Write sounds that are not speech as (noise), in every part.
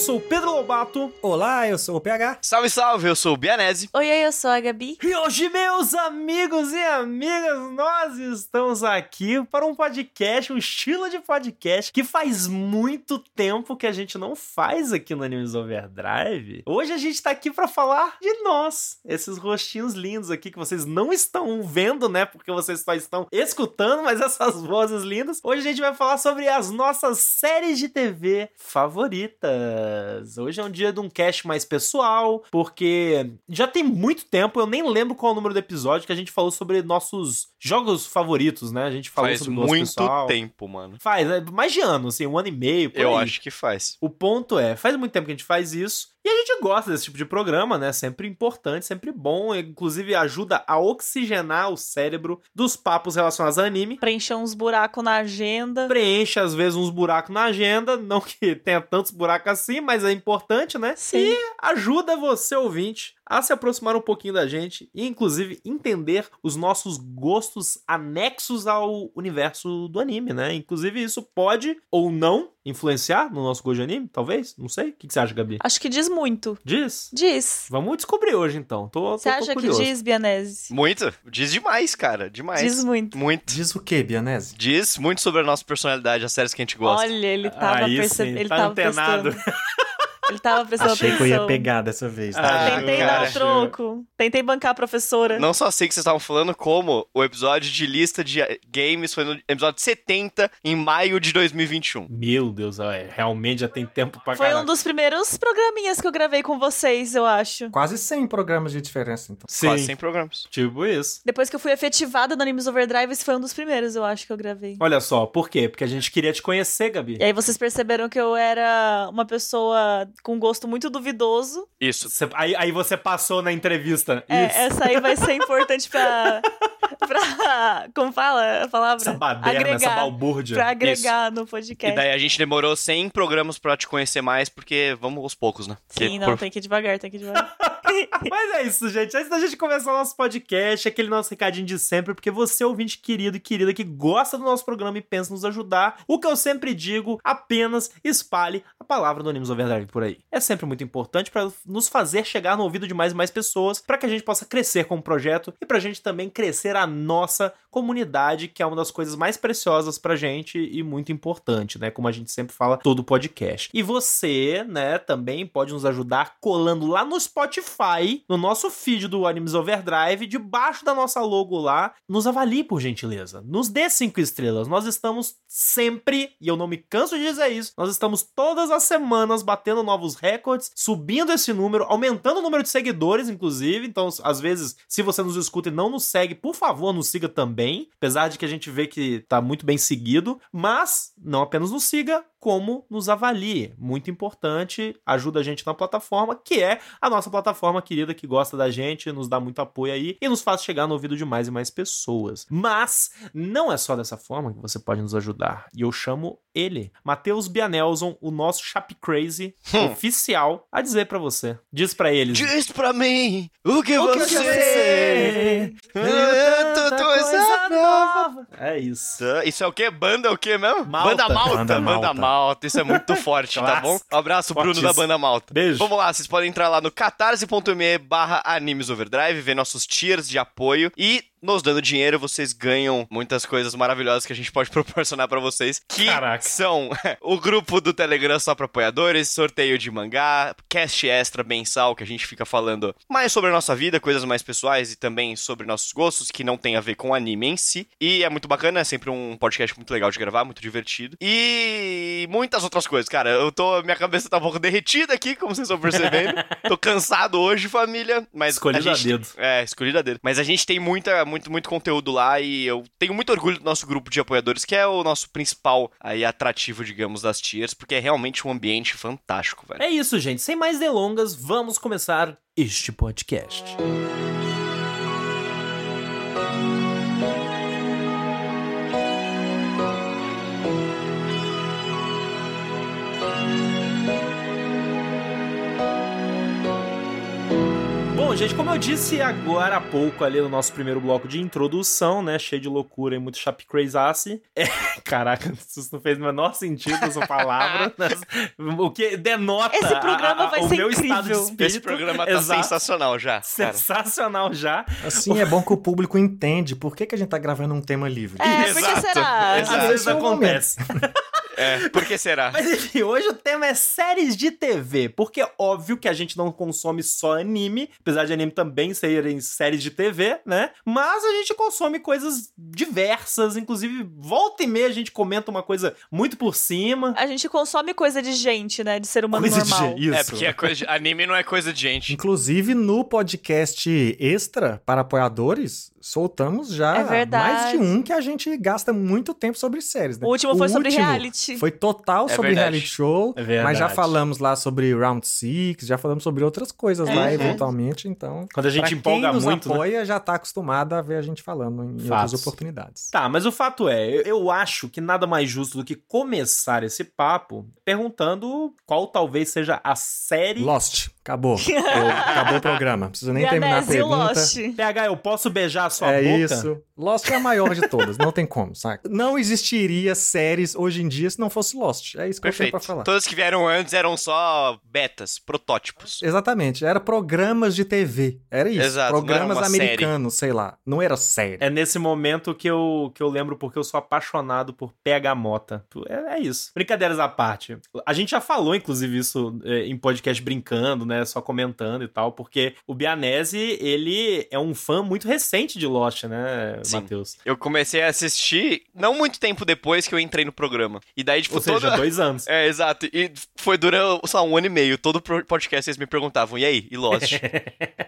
Overdrive, eu sou o Pedro Lobato. Olá, eu sou o PH. Salve, salve, eu sou o Bianese. Oi, oi, eu sou a Gabi. E hoje, meus amigos e amigas, nós estamos aqui para um podcast, um estilo de podcast que faz muito tempo que a gente não faz aqui no Animes Overdrive. Hoje a gente tá aqui para falar de nós, esses rostinhos lindos aqui que vocês não estão vendo, né? Porque vocês só estão escutando, mas essas vozes lindas. Hoje a gente vai falar sobre as nossas séries de TV favoritas. Hoje é um dia de um cast mais pessoal, porque já tem muito tempo, eu nem lembro qual é o número do episódio que a gente falou sobre nossos jogos favoritos, né? A gente falou Faz sobre gosto muito pessoal. tempo, mano. Faz, é mais de ano, assim, um ano e meio, por Eu aí. acho que faz. O ponto é, faz muito tempo que a gente faz isso. E a gente gosta desse tipo de programa, né? Sempre importante, sempre bom. Inclusive ajuda a oxigenar o cérebro dos papos relacionados a anime. Preencher uns buracos na agenda. Preenche, às vezes, uns buracos na agenda. Não que (laughs) tenha tantos buracos assim, mas é importante, né? Sim. E ajuda você, ouvinte, a se aproximar um pouquinho da gente e, inclusive, entender os nossos gostos anexos ao universo do anime, né? Inclusive, isso pode ou não influenciar no nosso gosto de anime, talvez? Não sei. O que que você acha, Gabi? Acho que diz muito. Diz? Diz. Vamos descobrir hoje, então. Tô, Você tô acha que diz, Bianese? Muito. Diz demais, cara. Demais. Diz muito. Muito. Diz o que, Bianese? Diz muito sobre a nossa personalidade, as séries que a gente gosta. Olha, ele tava Aí percebendo. Ele tá tava antenado. (laughs) Ele tava prestando Achei que eu atenção. ia pegar dessa vez. Ah, Tá? Tentei cara. dar o troco. Tentei bancar a professora. Não só sei que vocês estavam falando, como o episódio de lista de games foi no episódio 70, em maio de 2021. Meu Deus, é, realmente já tem tempo pra Foi caralho. um dos primeiros programinhas que eu gravei com vocês, eu acho. Quase 100 programas de diferença, então. Sim, Quase 100 programas. tipo isso. Depois que eu fui efetivada no Animes Overdrive, esse foi um dos primeiros, eu acho, que eu gravei. Olha só, por quê? Porque a gente queria te conhecer, Gabi. E aí vocês perceberam que eu era uma pessoa com gosto muito duvidoso. Isso. Você- aí, aí você passou na entrevista. É, Isso. essa aí vai ser importante pra. (laughs) pra. Como fala a palavra? Essa baderna, essa agregar. balbúrdia. Pra agregar no E podcast. daí a gente demorou 100 programas pra te conhecer mais, porque vamos aos poucos, né? Porque Sim, não, por- tem que ir devagar, tem que ir devagar. (laughs) Mas é isso, gente. Antes da gente começar o nosso podcast, aquele nosso recadinho de sempre, porque você, ouvinte querido e querida, que gosta do nosso programa e pensa nos ajudar, o que eu sempre digo, apenas espalhe a palavra do Animes Overdrive por aí. É sempre muito importante para nos fazer chegar no ouvido de mais e mais pessoas, para que a gente possa crescer como projeto e pra gente também crescer a nossa comunidade, que é uma das coisas mais preciosas pra gente e muito importante, né? Como a gente sempre fala todo podcast. E você, né, também pode nos ajudar colando lá no Spotify, no nosso feed do Animes Overdrive, debaixo da nossa logo lá, nos avalie por gentileza. Nos dê cinco estrelas. Nós estamos sempre, e eu não me canso de dizer isso, nós estamos todas as semanas batendo novos recordes, subindo esse número, aumentando o número de seguidores, inclusive. Então, às vezes, se você nos escuta e não nos segue, por favor, nos siga também. Apesar de que a gente vê que tá muito bem seguido. Mas não apenas nos siga, como nos avalie. Muito importante, ajuda a gente na plataforma, que é a nossa plataforma querida que gosta da gente, nos dá muito apoio aí e nos faz chegar no ouvido de mais e mais pessoas. Mas não é só dessa forma que você pode nos ajudar. E eu chamo ele, Matheus Bianelson, o nosso Chap Crazy Hum. oficial, a dizer pra você. Diz pra eles. Diz pra mim o que O que você... eu sei? Eu tô- tô coisa nova. É isso. Isso é o quê? Banda é o quê mesmo? Malta. Banda Malta. Banda Banda Malta. Malta. Isso é muito (laughs) forte, tá bom? Um abraço, Bruno da Banda Malta. Beijo. Vamos lá, vocês podem entrar lá no catarse.me barra Animes Overdrive, ver nossos tiers de apoio e nos dando dinheiro, vocês ganham muitas coisas maravilhosas que a gente pode (laughs) proporcionar pra vocês, que Caraca. são (laughs) o grupo do Telegram só pra apoiadores, sorteio de mangá, cast extra mensal, que a gente fica falando mais sobre a nossa vida, coisas mais pessoais e também sobre nossos gostos, que não tem a ver com anime em si. E é muito bacana, é sempre um podcast muito legal de gravar, muito divertido. E muitas outras coisas, cara. Eu tô. Minha cabeça tá um pouco derretida aqui, como vocês estão percebendo. (laughs) tô cansado hoje, família. Mas Escolhido a a gente, dedo. É, escolhido a dedo. Mas a gente tem muita, muito, muito conteúdo lá e eu tenho muito orgulho do nosso grupo de apoiadores, que é o nosso principal aí atrativo, digamos, das tiers, porque é realmente um ambiente fantástico, velho. É isso, gente. Sem mais delongas, vamos começar este podcast. Bom, gente, como eu disse agora há pouco ali no nosso primeiro bloco de introdução, né? Cheio de loucura e muito chap crazy. É, (laughs) caraca, isso não fez o menor sentido essa palavra. (laughs) O que denota Esse programa a- a- vai o ser meu incrível. estado de espírito. Esse programa tá Exato. sensacional já. cara. Sensacional já. Assim é bom que o público entende por que, que a gente tá gravando um tema livre. É, por que Exato, será? exato. Às vezes esse é acontece. (laughs) É, por que será? Mas enfim, hoje o tema é séries de TV, porque é óbvio que a gente não consome só anime, apesar de anime também serem séries de TV, né? Mas a gente consome coisas diversas, inclusive volta e meia a gente comenta uma coisa muito por cima. A gente consome coisa de gente, né? De ser humano Coisa de normal. gente, isso. É, porque a coisa de- anime não é coisa de gente. Inclusive, no podcast extra para apoiadores, soltamos já É verdade. mais de um que a gente gasta muito tempo sobre séries, né? O último foi sobre último reality. Foi total É sobre verdade. reality show, É verdade. mas já falamos lá sobre Round Six, já falamos sobre outras coisas lá, Uhum. eventualmente, então... Quando a gente pra empolga quem nos muito, né? apoia, já tá acostumado a ver a gente falando em Fatos. outras oportunidades. Tá, mas o fato é, eu, eu acho que nada mais justo do que começar esse papo perguntando qual talvez seja a série. Lost, acabou. acabou o programa. Não precisa nem terminar a pergunta. Lost. PH, eu posso beijar a sua é boca? isso. Lost é a maior de todas, não tem como, saca? Não existiria séries hoje em dia se não fosse Lost. É isso que eu tenho Perfeito. pra falar. Todas que vieram antes eram só betas, protótipos. Exatamente, era programas de TV. Era isso. Exato, programas americanos, sei lá. Não era série. É nesse momento que eu, que eu lembro porque eu sou apaixonado por PH Mota. É, é isso. Brincadeiras à parte. A gente já falou, inclusive, isso é, em podcast brincando, né? Só comentando e tal, porque o Bianese, ele é um fã muito recente de Lost, né, Sim. Matheus? Eu comecei a assistir não muito tempo depois que eu entrei no programa. E daí, tipo, Ou seja, toda... dois anos. (laughs) É, exato. E foi durante, só um ano e meio. Todo podcast vocês me perguntavam, e aí, e Lost? (laughs)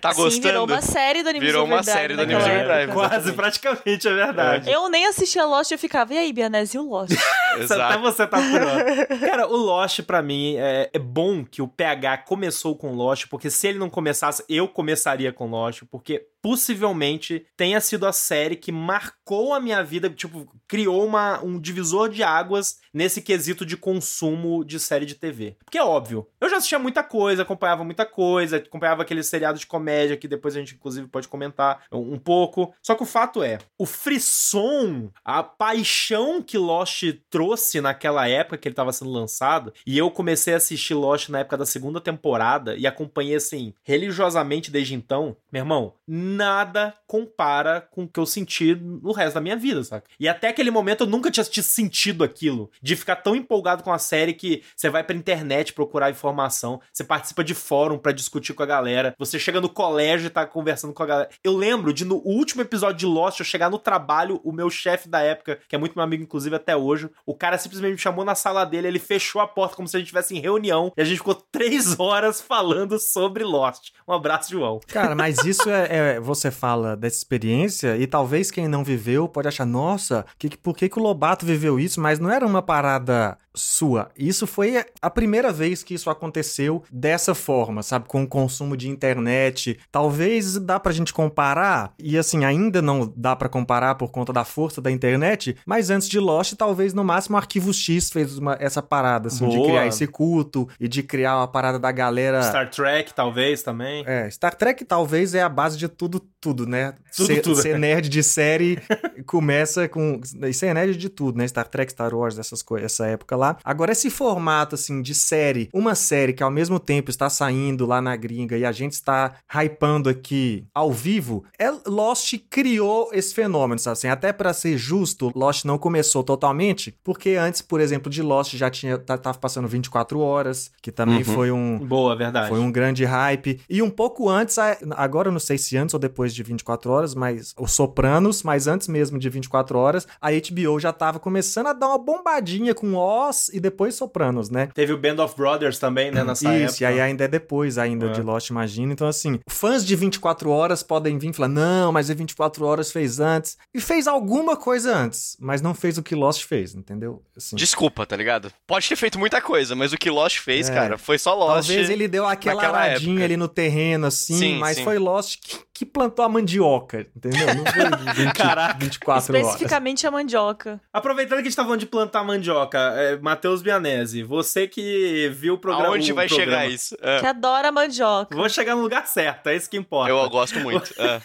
Tá Sim, gostando? virou uma série do Animes Virou uma Overdrive série do Animes Overdrive. Quase, praticamente, é verdade. Eu nem assistia Lost eu ficava, e aí, Bianese e o Lost? (laughs) Até Exato. você tá furando. Cara, o Lost, pra mim, é, é bom que o PH começou com Lost, porque se ele não começasse, eu começaria com Lost, porque possivelmente tenha sido a série que marcou a minha vida, tipo, criou uma, um divisor de águas nesse quesito de consumo de série de TV. Porque é óbvio, eu já assistia muita coisa, acompanhava muita coisa, acompanhava aquele seriado de comédia que depois a gente, inclusive, pode comentar um, um pouco. Só que o fato é, o frisson, a paixão que Lost trouxe naquela época que ele estava sendo lançado, e eu comecei a assistir Lost na época da segunda temporada e acompanhei assim religiosamente desde então, meu irmão, nada compara com o que eu senti no resto da minha vida, saca? E até aquele momento eu nunca tinha sentido aquilo, de ficar tão empolgado com a série que você vai pra internet procurar informação, você participa de fórum pra discutir com a galera, você chega no colégio e tá conversando com a galera. Eu lembro de no último episódio de Lost eu chegar no trabalho, o meu chefe da época, que é muito meu amigo inclusive até hoje, o cara simplesmente me chamou na sala dele, ele fechou a porta como se a gente estivesse em reunião e a gente ficou três horas falando sobre Lost. Um abraço, João. Cara, mas isso é, é- Você fala dessa experiência e talvez quem não viveu pode achar, nossa, que, por que, que o Lobato viveu isso? Mas não era uma parada sua. Isso foi a primeira vez que isso aconteceu dessa forma, sabe? Com o consumo de internet. Talvez dá pra gente comparar, e assim, ainda não dá pra comparar por conta da força da internet, mas antes de Lost, talvez no máximo Arquivo X fez uma- essa parada, assim, de Boa. criar esse culto e de criar uma parada da galera. Star Trek, talvez, também. É, Star Trek talvez é a base de tudo, tudo, né? Tudo, ser, tudo. ser nerd de série (laughs) começa com. E ser nerd de tudo, né? Star Trek, Star Wars, essas coisas, essa época lá. Agora, esse formato, assim, de série, uma série que ao mesmo tempo está saindo lá na gringa e a gente está hypando aqui ao vivo, é, Lost criou esse fenômeno, sabe? Assim, até pra ser justo, Lost não começou totalmente, porque antes, por exemplo, de Lost já tinha. tá- Tava passando 24 horas, que também Uhum. foi um. Boa, verdade. Foi um grande hype. E um pouco antes, agora eu não sei se antes ou depois de 24 horas, mas os Sopranos, mas antes mesmo de 24 horas, a HBO já tava começando a dar uma bombadinha com Oz e depois Sopranos, né? Teve o Band of Brothers também, né, nessa Isso, época. e aí ainda é depois ainda É. de Lost, imagina. Então, assim, fãs de 24 horas podem vir e falar, não, mas a 24 horas fez antes. E fez alguma coisa antes, mas não fez o que Lost fez, entendeu? Assim, Desculpa, tá ligado? Pode ter feito muita coisa, mas o que Lost fez, É. cara, foi só Lost. Talvez ele deu aquela aradinha época. ali no terreno, assim, Sim, mas sim. foi Lost que, que plantou a mandioca, entendeu? Não foi (laughs) 20, Caraca. 24 horas. Especificamente a mandioca. Aproveitando que a gente tá falando de plantar mandioca, é, Matheus Bianese, você que viu o programa. Aonde o vai programa- chegar isso? É. Que adora mandioca. Vou chegar no lugar certo, é isso que importa. Eu gosto muito. (laughs) é.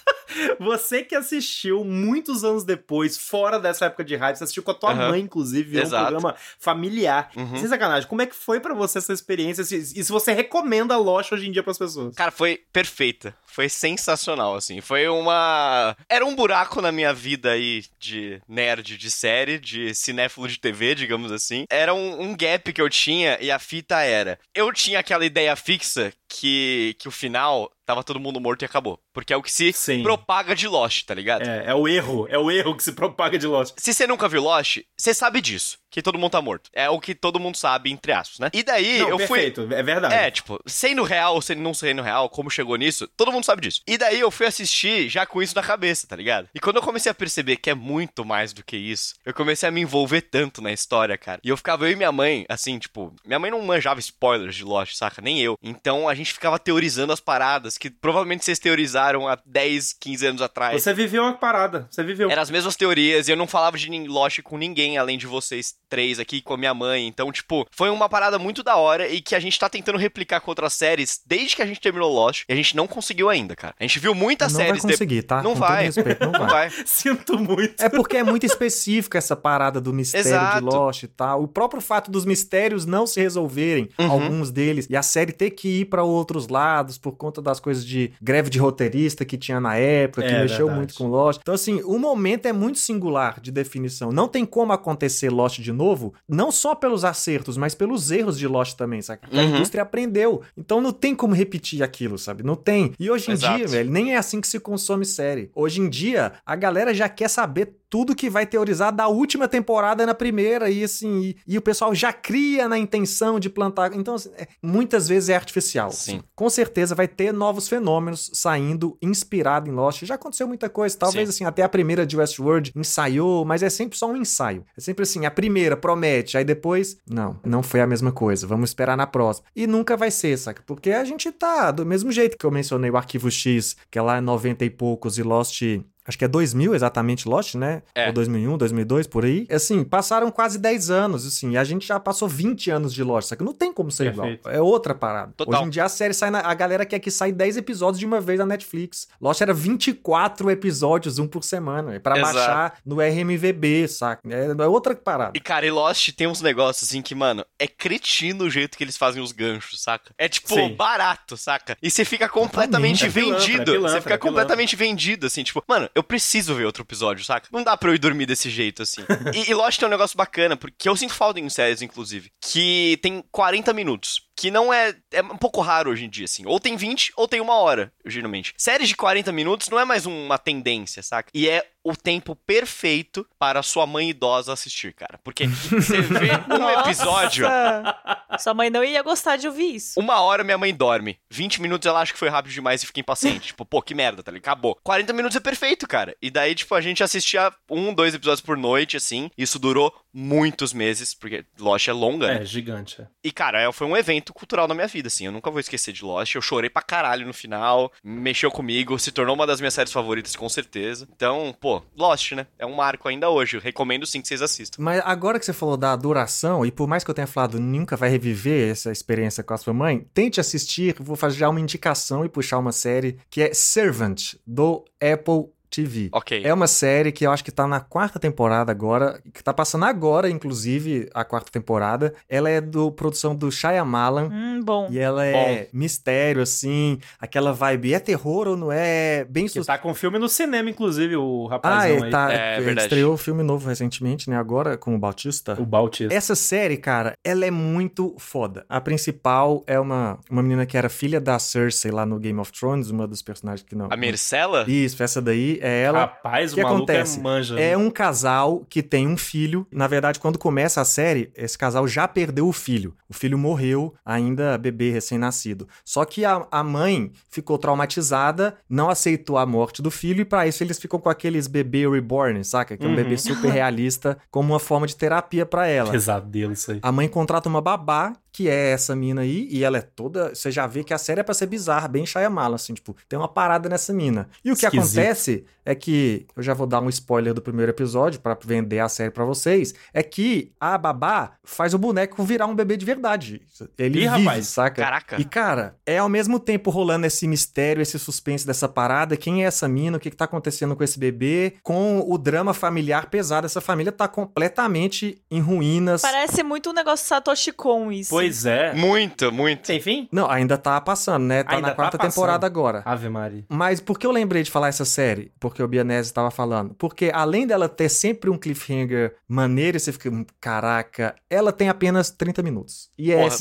Você que assistiu muitos anos depois, fora dessa época de hype, você assistiu com a tua Aham. mãe, inclusive, viu? um Exato. programa familiar. Uhum. Sem sacanagem, como é que foi pra você essa experiência? E se você recomenda Lost hoje em dia pras pessoas? Cara, foi perfeita. Foi sensacional, assim. Foi uma. Era um buraco na minha vida aí de nerd de série, de cinéfilo de TV, digamos assim. Era um, um gap que eu tinha e a fita era. Eu tinha aquela ideia fixa que, que o final tava todo mundo morto e acabou. Porque é o que se Sim. propaga de Lost, tá ligado? É, é o erro, é o erro que se propaga de Lost. Se você nunca viu Lost, você sabe disso. Que todo mundo tá morto. É o que todo mundo sabe, entre aspas, né? E daí Não, eu fui. perfeito, é verdade. É, tipo, sendo real ou sendo não sendo real, como chegou nisso, todo mundo sabe disso. E daí eu fui assistir já com isso na cabeça, tá ligado? E quando eu comecei a perceber que é muito mais do que isso, eu comecei a me envolver tanto na história, cara. E eu ficava, eu e minha mãe, assim, tipo, minha mãe não manjava spoilers de Lost, saca? Nem eu. Então a gente ficava teorizando as paradas que provavelmente vocês teorizaram há 10, 15 anos atrás. Você viveu a parada, você viveu. Eram as mesmas teorias e eu não falava de Lost com ninguém além de vocês três aqui, com a minha mãe. Então, tipo, foi uma parada muito da hora e que a gente tá tentando replicar com outras séries desde que a gente terminou Lost e a gente não conseguiu ainda, cara. A gente viu muitas Não vai séries. de- conseguir, tá? Não Com vai. todo respeito, não (laughs) Não vai. vai. Sinto muito. É porque é muito específica essa parada do mistério Exato. de Lost e tal. O próprio fato dos mistérios não se resolverem, Uhum. alguns deles, e a série ter que ir pra outros lados por conta das coisas de greve de roteirista que tinha na época, que É, mexeu verdade. muito com Lost. Então, assim, o momento é muito singular de definição. Não tem como acontecer Lost de novo, não só pelos acertos, mas pelos erros de Lost também? Que a Uhum. indústria aprendeu. Então não tem como repetir aquilo, sabe? Não tem. E hoje em Exato. dia, velho, nem é assim que se consome série. Hoje em dia, a galera já quer saber tudo que vai teorizar da última temporada na primeira, e assim, e, e o pessoal já cria na intenção de plantar. Então, assim, é- muitas vezes é artificial. Sim. Com certeza vai ter novos fenômenos saindo inspirado em Lost. Já aconteceu muita coisa. Talvez, Sim. assim, até a primeira de Westworld ensaiou, mas é sempre só um ensaio. É sempre assim, a primeira promete, aí depois, não, não foi a mesma coisa. Vamos esperar na próxima. E nunca vai ser, saca? Porque a gente tá do mesmo jeito que eu mencionei o Arquivo X, que é lá em 90 e poucos, e Lost Acho que é 2000 exatamente Lost, né? É. Ou 2001, 2002, por aí. Assim, passaram quase 10 anos, assim, e a gente já passou 20 anos de Lost, só que não tem como ser Perfeito. igual. É outra parada. Total. Hoje em dia a série sai na, a galera quer que sai 10 episódios de uma vez na Netflix. Lost era 24 episódios, um por semana, é pra Exato. baixar no RMVB, saca? É, é outra parada. E, cara, e Lost tem uns negócios assim que, mano, é cretino o jeito que eles fazem os ganchos, saca? É tipo Sim. barato, saca? E você fica completamente É pilantra, vendido. é pilantra, você fica é completamente vendido, assim, tipo, mano, eu preciso ver outro episódio, saca? Não dá pra eu ir dormir desse jeito, assim. (laughs) e, e Lost tem um negócio bacana, porque eu sinto falta em séries, inclusive, que tem 40 minutos. Que não é. É um pouco raro hoje em dia, assim. Ou tem 20, ou tem uma hora, geralmente. Séries de 40 minutos não é mais uma tendência, saca? E é o tempo perfeito para sua mãe idosa assistir, cara. Porque você vê (laughs) um episódio. Sua mãe não ia gostar de ouvir isso. Uma hora minha mãe dorme. 20 minutos ela acha que foi rápido demais e fica impaciente. (laughs) tipo, pô, que merda, tá ligado? Acabou. 40 minutos é perfeito, cara. E daí, tipo, a gente assistia um, dois episódios por noite, assim. Isso durou muitos meses, porque Lost é longa, né? É, gigante. é. E, cara, é- foi um evento cultural na minha vida, assim. Eu nunca vou esquecer de Lost. Eu chorei pra caralho no final. Mexeu comigo. Se tornou uma das minhas séries favoritas, com certeza. Então, pô, Lost, né? É um marco ainda hoje. Eu recomendo sim que vocês assistam. Mas agora que você falou da duração, e por mais que eu tenha falado nunca vai reviver essa experiência com a sua mãe, tente assistir, vou fazer já uma indicação e puxar uma série que é Servant, do Apple TV. Ok. É uma série que eu acho que tá na quarta temporada agora, que tá passando agora, inclusive, a quarta temporada. Ela é do produção do Shyamalan. Hum, bom. E ela é mistério, assim, aquela vibe. É terror ou não é? Bem Que tá com filme no cinema, inclusive, o Ah, rapazão é, aí. tá. É ele verdade. Estreou o filme novo recentemente, né? Agora com o Bautista. O Bautista. Essa série, cara, ela é muito foda. A principal é uma, uma menina que era filha da Cersei lá no Game of Thrones, uma dos personagens que não. A Mercela? Isso, essa daí é ela. Rapaz, o que maluco acontece? é manja. É um casal que tem um filho. Na verdade, quando começa a série, esse casal já perdeu o filho. O filho morreu, ainda bebê recém-nascido. Só que a, a mãe ficou traumatizada, não aceitou a morte do filho, e pra isso eles ficam com aqueles bebê reborn, saca? Que é um Uhum. bebê super realista, como uma forma de terapia pra ela. (laughs) Pesadelo isso aí. A mãe contrata uma babá que é essa mina aí, e ela é toda. Você já vê que a série é pra ser bizarra, bem Shyamala, assim, tipo, tem uma parada nessa mina. E o que Esquisito. acontece é que, eu já vou dar um spoiler do primeiro episódio pra vender a série pra vocês, é que a babá faz o boneco virar um bebê de verdade. Ele Ih, vive, rapaz. saca? Caraca. E, cara, é ao mesmo tempo rolando esse mistério, esse suspense dessa parada. Quem é essa mina? O que, que tá acontecendo com esse bebê? Com o drama familiar pesado. Essa família tá completamente em ruínas. Parece muito um negócio Satoshi Kon isso. Pois é. Muito, muito. Sem fim? Não, ainda tá passando, né? Tá Ainda na tá quarta passando. temporada agora. Ave Maria. Mas por que eu lembrei de falar essa série? Porque o Bianese tava falando. Porque além dela ter sempre um cliffhanger maneiro, e você fica, "Hum, caraca, ela tem apenas 30 minutos. E é, Porra.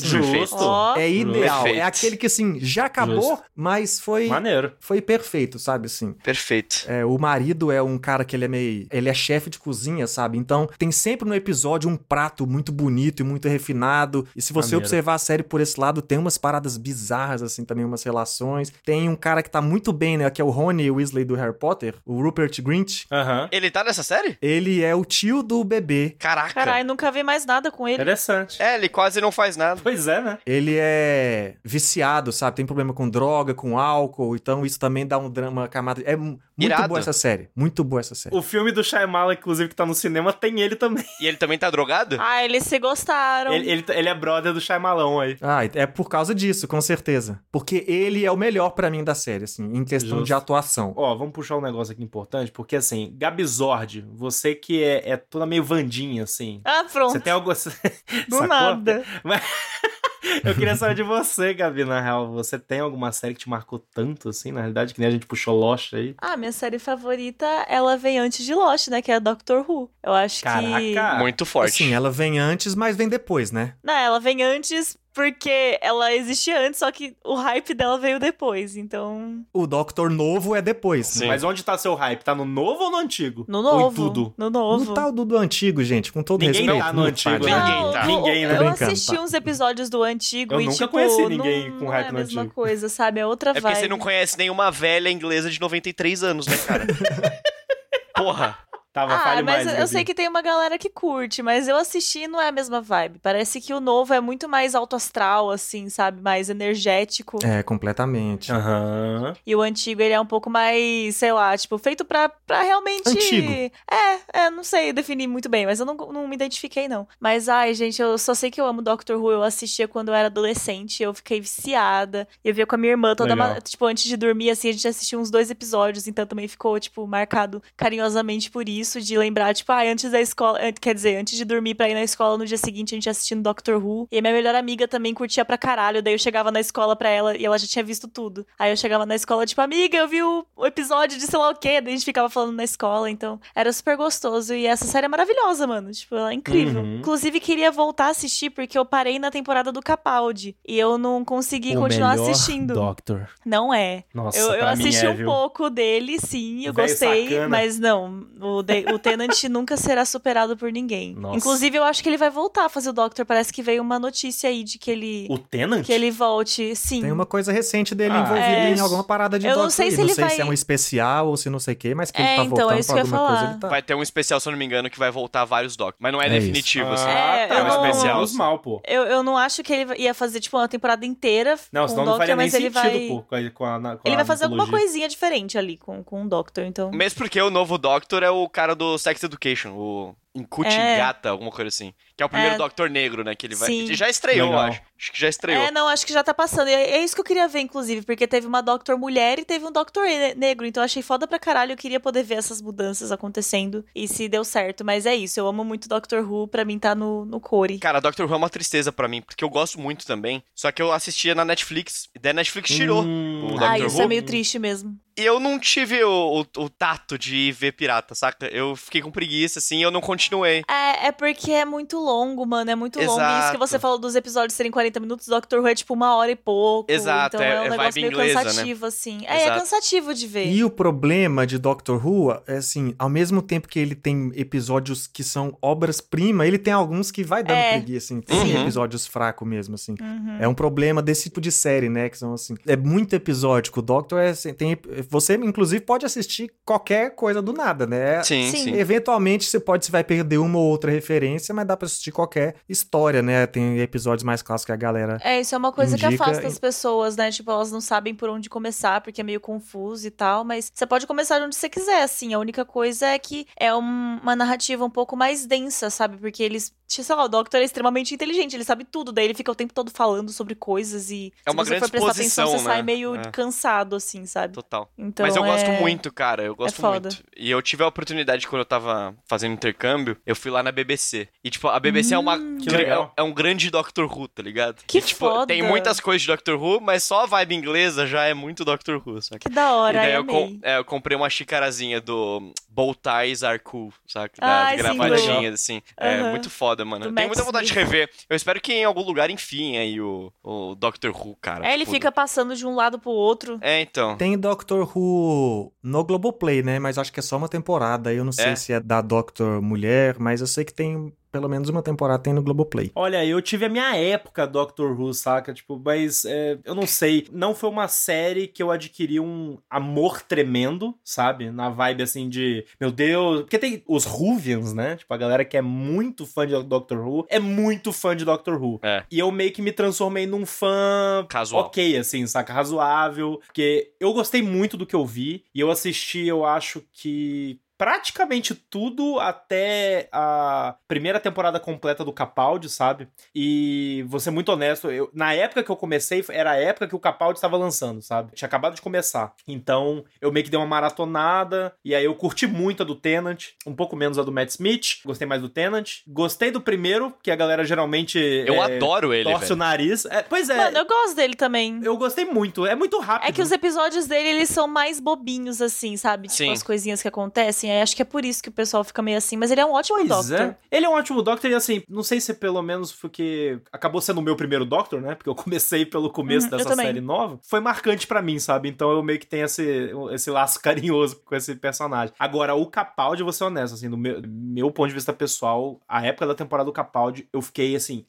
Ó, é ideal. Perfeito. É aquele que assim, já acabou, Justo. mas foi, Maneiro. foi perfeito, sabe assim? Perfeito. É, o marido é um cara que ele é meio. Ele é chefe de cozinha, sabe? Então tem sempre no episódio um prato muito bonito e muito refinado. E se você. Observar a série por esse lado, tem umas paradas bizarras, assim, também, umas relações. Tem um cara que tá muito bem, né? Que é o Rony Weasley do Harry Potter, o Rupert Grint. Aham. Ele tá nessa série? Ele é o tio do bebê. Caraca. Caralho, nunca vi mais nada com ele. Interessante. É, ele quase não faz nada. Pois é, né? Ele é viciado, sabe? Tem problema com droga, com álcool. Então isso também dá um drama camada. É muito Irado. boa essa série. Muito boa essa série. O filme do Shyamala, inclusive, que tá no cinema, tem ele também. E ele também tá drogado? Ah, eles se gostaram. Ele, ele, ele é brother do Shyamalan aí. Ah, é por causa disso, com certeza. Porque ele é o melhor pra mim da série, assim, em questão Justo. de atuação. Ó, vamos puxar um negócio aqui importante, porque assim, Gabi Zord, você que é, é toda meio Vandinha, assim. Ah, pronto. Você tem algo. (laughs) Do nada. Mas- (laughs) Eu queria saber de você, Gabi, na real. Você tem alguma série que te marcou tanto, assim, na realidade, que nem a gente puxou Lost aí? Ah, minha série favorita, ela vem antes de Lost, né? Que é Doctor Who. Eu acho que. Caraca! Muito forte. Assim, ela vem antes, mas vem depois, né? Não, ela vem antes porque ela existia antes, só que o hype dela veio depois. Então. O Doctor novo é depois. Sim. Mas onde tá seu hype? Tá no novo ou no antigo? No Ou novo. em tudo? No No novo. tal do, do antigo, gente, com todo Ninguém respeito. tá no não antigo, fale. né? Ninguém tá. eu- Ninguém, né? Eu Brincando, assisti uns episódios do antigo Eu e, nunca tipo, conheci não- ninguém com não hype é a no mesma antigo. coisa, sabe? É outra É porque vibe. você não conhece nenhuma velha inglesa de 93 anos, né, cara? (laughs) Porra. Tava, Ah, fale mas mais, eu Gabi. sei que tem uma galera que curte, mas eu assisti e não é a mesma vibe. Parece que o novo é muito mais alto astral, assim, sabe? Mais energético. É, completamente. Aham. E o antigo, ele é um pouco mais, sei lá, tipo, feito pra, pra realmente. Antigo. É, é, não sei definir muito bem, mas eu não, não me identifiquei, não. Mas, ai, gente, eu só sei que eu amo Doctor Who. Eu assistia quando eu era adolescente, eu fiquei viciada. Eu via com a minha irmã toda. Legal. ma- Tipo, antes de dormir, assim, a gente assistia uns dois episódios, então também ficou, tipo, marcado carinhosamente por isso, de lembrar, tipo, ai, antes da escola. Quer dizer, antes de dormir pra ir na escola no dia seguinte, a gente assistindo Doctor Who. E a minha melhor amiga também curtia pra caralho. Daí eu chegava na escola pra ela e ela já tinha visto tudo. Aí eu chegava na escola, tipo, amiga, eu vi o, episódio de sei lá o quê. Daí a gente ficava falando na escola. Então, era super gostoso. E essa série é maravilhosa, mano. Tipo, ela é incrível. Uhum. Inclusive, queria voltar a assistir porque eu parei na temporada do Capaldi. E eu não consegui O continuar assistindo. Doctor. Não é. Nossa, Eu, eu mim assisti é, um pouco dele, sim, eu gostei, sacana. mas não, o, o Tenant (laughs) nunca será superado por ninguém. Nossa. Inclusive, eu acho que ele vai voltar a fazer o Doctor, parece que veio uma notícia aí de que ele, O Tenant? que ele volte, sim. Tem uma coisa recente dele Ah, envolvido é. em alguma parada de Eu não Doctor sei aí. se não ele sei vai- se é um especial ou se não sei o quê, mas que É, ele tá então, é voltando isso pra que eu ia alguma coisa, falar. ele tá. Vai ter um especial, se eu não me engano, que vai voltar vários Doc. Mas não é, É isso. definitivo, assim. Ah, É, tá, eu mas não- especial. Menos mal, pô. Eu, eu não acho que ele ia fazer, tipo, uma temporada inteira Não, com senão o não Doctor, faria nem sentido, vai... pô, com a, com a, com Ele vai fazer alguma coisinha diferente ali com, com o Doctor, então... Mesmo porque o novo Doctor é o cara do Sex Education, o Incuti É. Gata, alguma coisa assim. Que é o primeiro É. Doctor negro, né? Que ele vai. Sim. Já estreou, Legal. eu acho. Acho que já estreou. É, não, acho que já tá passando. E é, é isso que eu queria ver, inclusive, porque teve uma Doctor mulher e teve um Doctor ne- negro. Então eu achei foda pra caralho. Eu queria poder ver essas mudanças acontecendo e se deu certo. Mas é isso, eu amo muito Doctor Who, pra mim tá no, no core. Cara, Doctor Who é uma tristeza pra mim, porque eu gosto muito também. Só que eu assistia na Netflix, e daí a Netflix tirou. Hum, o Ah, Doctor isso Who. é meio triste mesmo. E eu não tive o, o- o tato de ver pirata, saca? Eu fiquei com preguiça, assim, e eu não continuei. É, é porque é muito longo, mano. É muito longo. E isso que Exato. você falou dos episódios serem 40 minutos, Doctor Who é tipo uma hora e pouco. Exato, Então é- é, um é negócio meio inglesa, né? cansativo, assim. É, é Exato. cansativo de ver. E o problema de Doctor Who é assim, ao mesmo tempo que ele tem episódios que são obras-prima, ele tem alguns que vai dando É. preguiça, assim, tem Uhum. episódios fracos mesmo, assim. Uhum. É um problema desse tipo de série, né? Que são assim. É muito episódico. O Doctor é, assim, tem você, inclusive, pode assistir qualquer coisa do nada, né? Sim, Sim. sim. Eventualmente você pode você vai perder uma ou outra referência, mas dá pra assistir qualquer história, né? Tem episódios mais clássicos que a galera. É, isso é uma coisa que Indica afasta e- as pessoas, né? Tipo, elas não sabem por onde começar, porque é meio confuso e tal, mas você pode começar de onde você quiser, assim. A única coisa é que é um- uma narrativa um pouco mais densa, sabe? Porque eles, sei lá, o Doctor é extremamente inteligente, ele sabe tudo, daí ele fica o tempo todo falando sobre coisas e É se uma você grande for prestar atenção, exposição, você né? sai meio É. cansado, assim, sabe? Total. Então, Mas eu gosto é- muito, cara. Eu gosto foda. muito. E eu tive a oportunidade quando eu tava fazendo intercâmbio, eu fui lá na BBC. E, tipo, a BBC é uma. Gra- legal. É um grande Doctor Who, tá ligado? Que e, tipo, foda. tem muitas coisas de Doctor Who, mas só a vibe inglesa já é muito Doctor Who, saca? Que da E hora, daí ai, eu, com- é, eu comprei uma xicarazinha do Bow Ties Are Cool, saca? Das sim, gravadinhas, assim. É muito foda, mano. Do Eu tenho muita vontade de rever. Eu espero que em algum lugar enfim aí o, o Doctor Who, cara. É, ele fica passando de um lado pro outro. É, então. Tem Doctor Who no Globoplay, né? Mas acho que é só uma temporada. Eu não sei É? se é da Doctor Mulher, mas eu sei que tem pelo menos uma temporada tem no Globoplay. Olha, eu tive a minha época Doctor Who, saca? Tipo, mas é, eu não sei. Não foi uma série que eu adquiri um amor tremendo, sabe? Na vibe assim de, meu Deus. Porque tem os Whovians, né? Tipo, a galera que é muito fã de Doctor Who é muito fã de Doctor Who. É. E eu meio que me transformei num fã Casual. ok, assim, saca? Razoável. Porque eu gostei muito do que eu vi. E eu assisti, eu acho que. Praticamente tudo até a primeira temporada completa do Capaldi, sabe? E vou ser muito honesto, eu, na época que eu comecei, era a época que o Capaldi estava lançando, sabe? Tinha acabado de começar. Então, eu meio que dei uma maratonada, e aí eu curti muito a do Tenant, um pouco menos a do Matt Smith, gostei mais do Tenant. Gostei do primeiro, que a galera geralmente Eu é, adoro ele, torce o velho. nariz. É, pois é, Mano, eu gosto dele também. eu gostei muito, é muito rápido. É que os episódios dele, eles são mais bobinhos, assim, sabe? Tipo, Sim. as coisinhas que acontecem. Aí acho que é por isso que o pessoal fica meio assim. Mas ele é um ótimo Pois Doctor. é. Ele é um ótimo Doctor e assim, não sei se pelo menos porque acabou sendo o meu primeiro Doctor, né? Porque eu (laughs) comecei pelo começo Uhum, dessa série nova. Foi marcante pra mim, sabe? Então eu meio que tenho esse, esse laço (laughs) carinhoso com esse personagem. Agora, o Capaldi, vou ser honesto, assim, do meu, meu ponto de vista pessoal, a época da temporada do Capaldi, eu fiquei assim,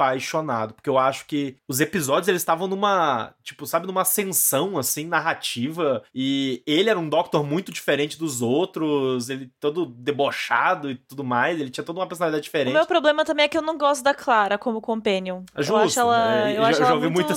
apaixonado, porque eu acho que os episódios eles estavam numa, tipo, sabe, numa ascensão assim narrativa e ele era um Doctor muito diferente dos outros, ele todo debochado e tudo mais, ele tinha toda uma personalidade O diferente. meu problema também é que eu não gosto da Clara como companion. É eu justo, acho ela, né? eu acho já, ela já muito muito.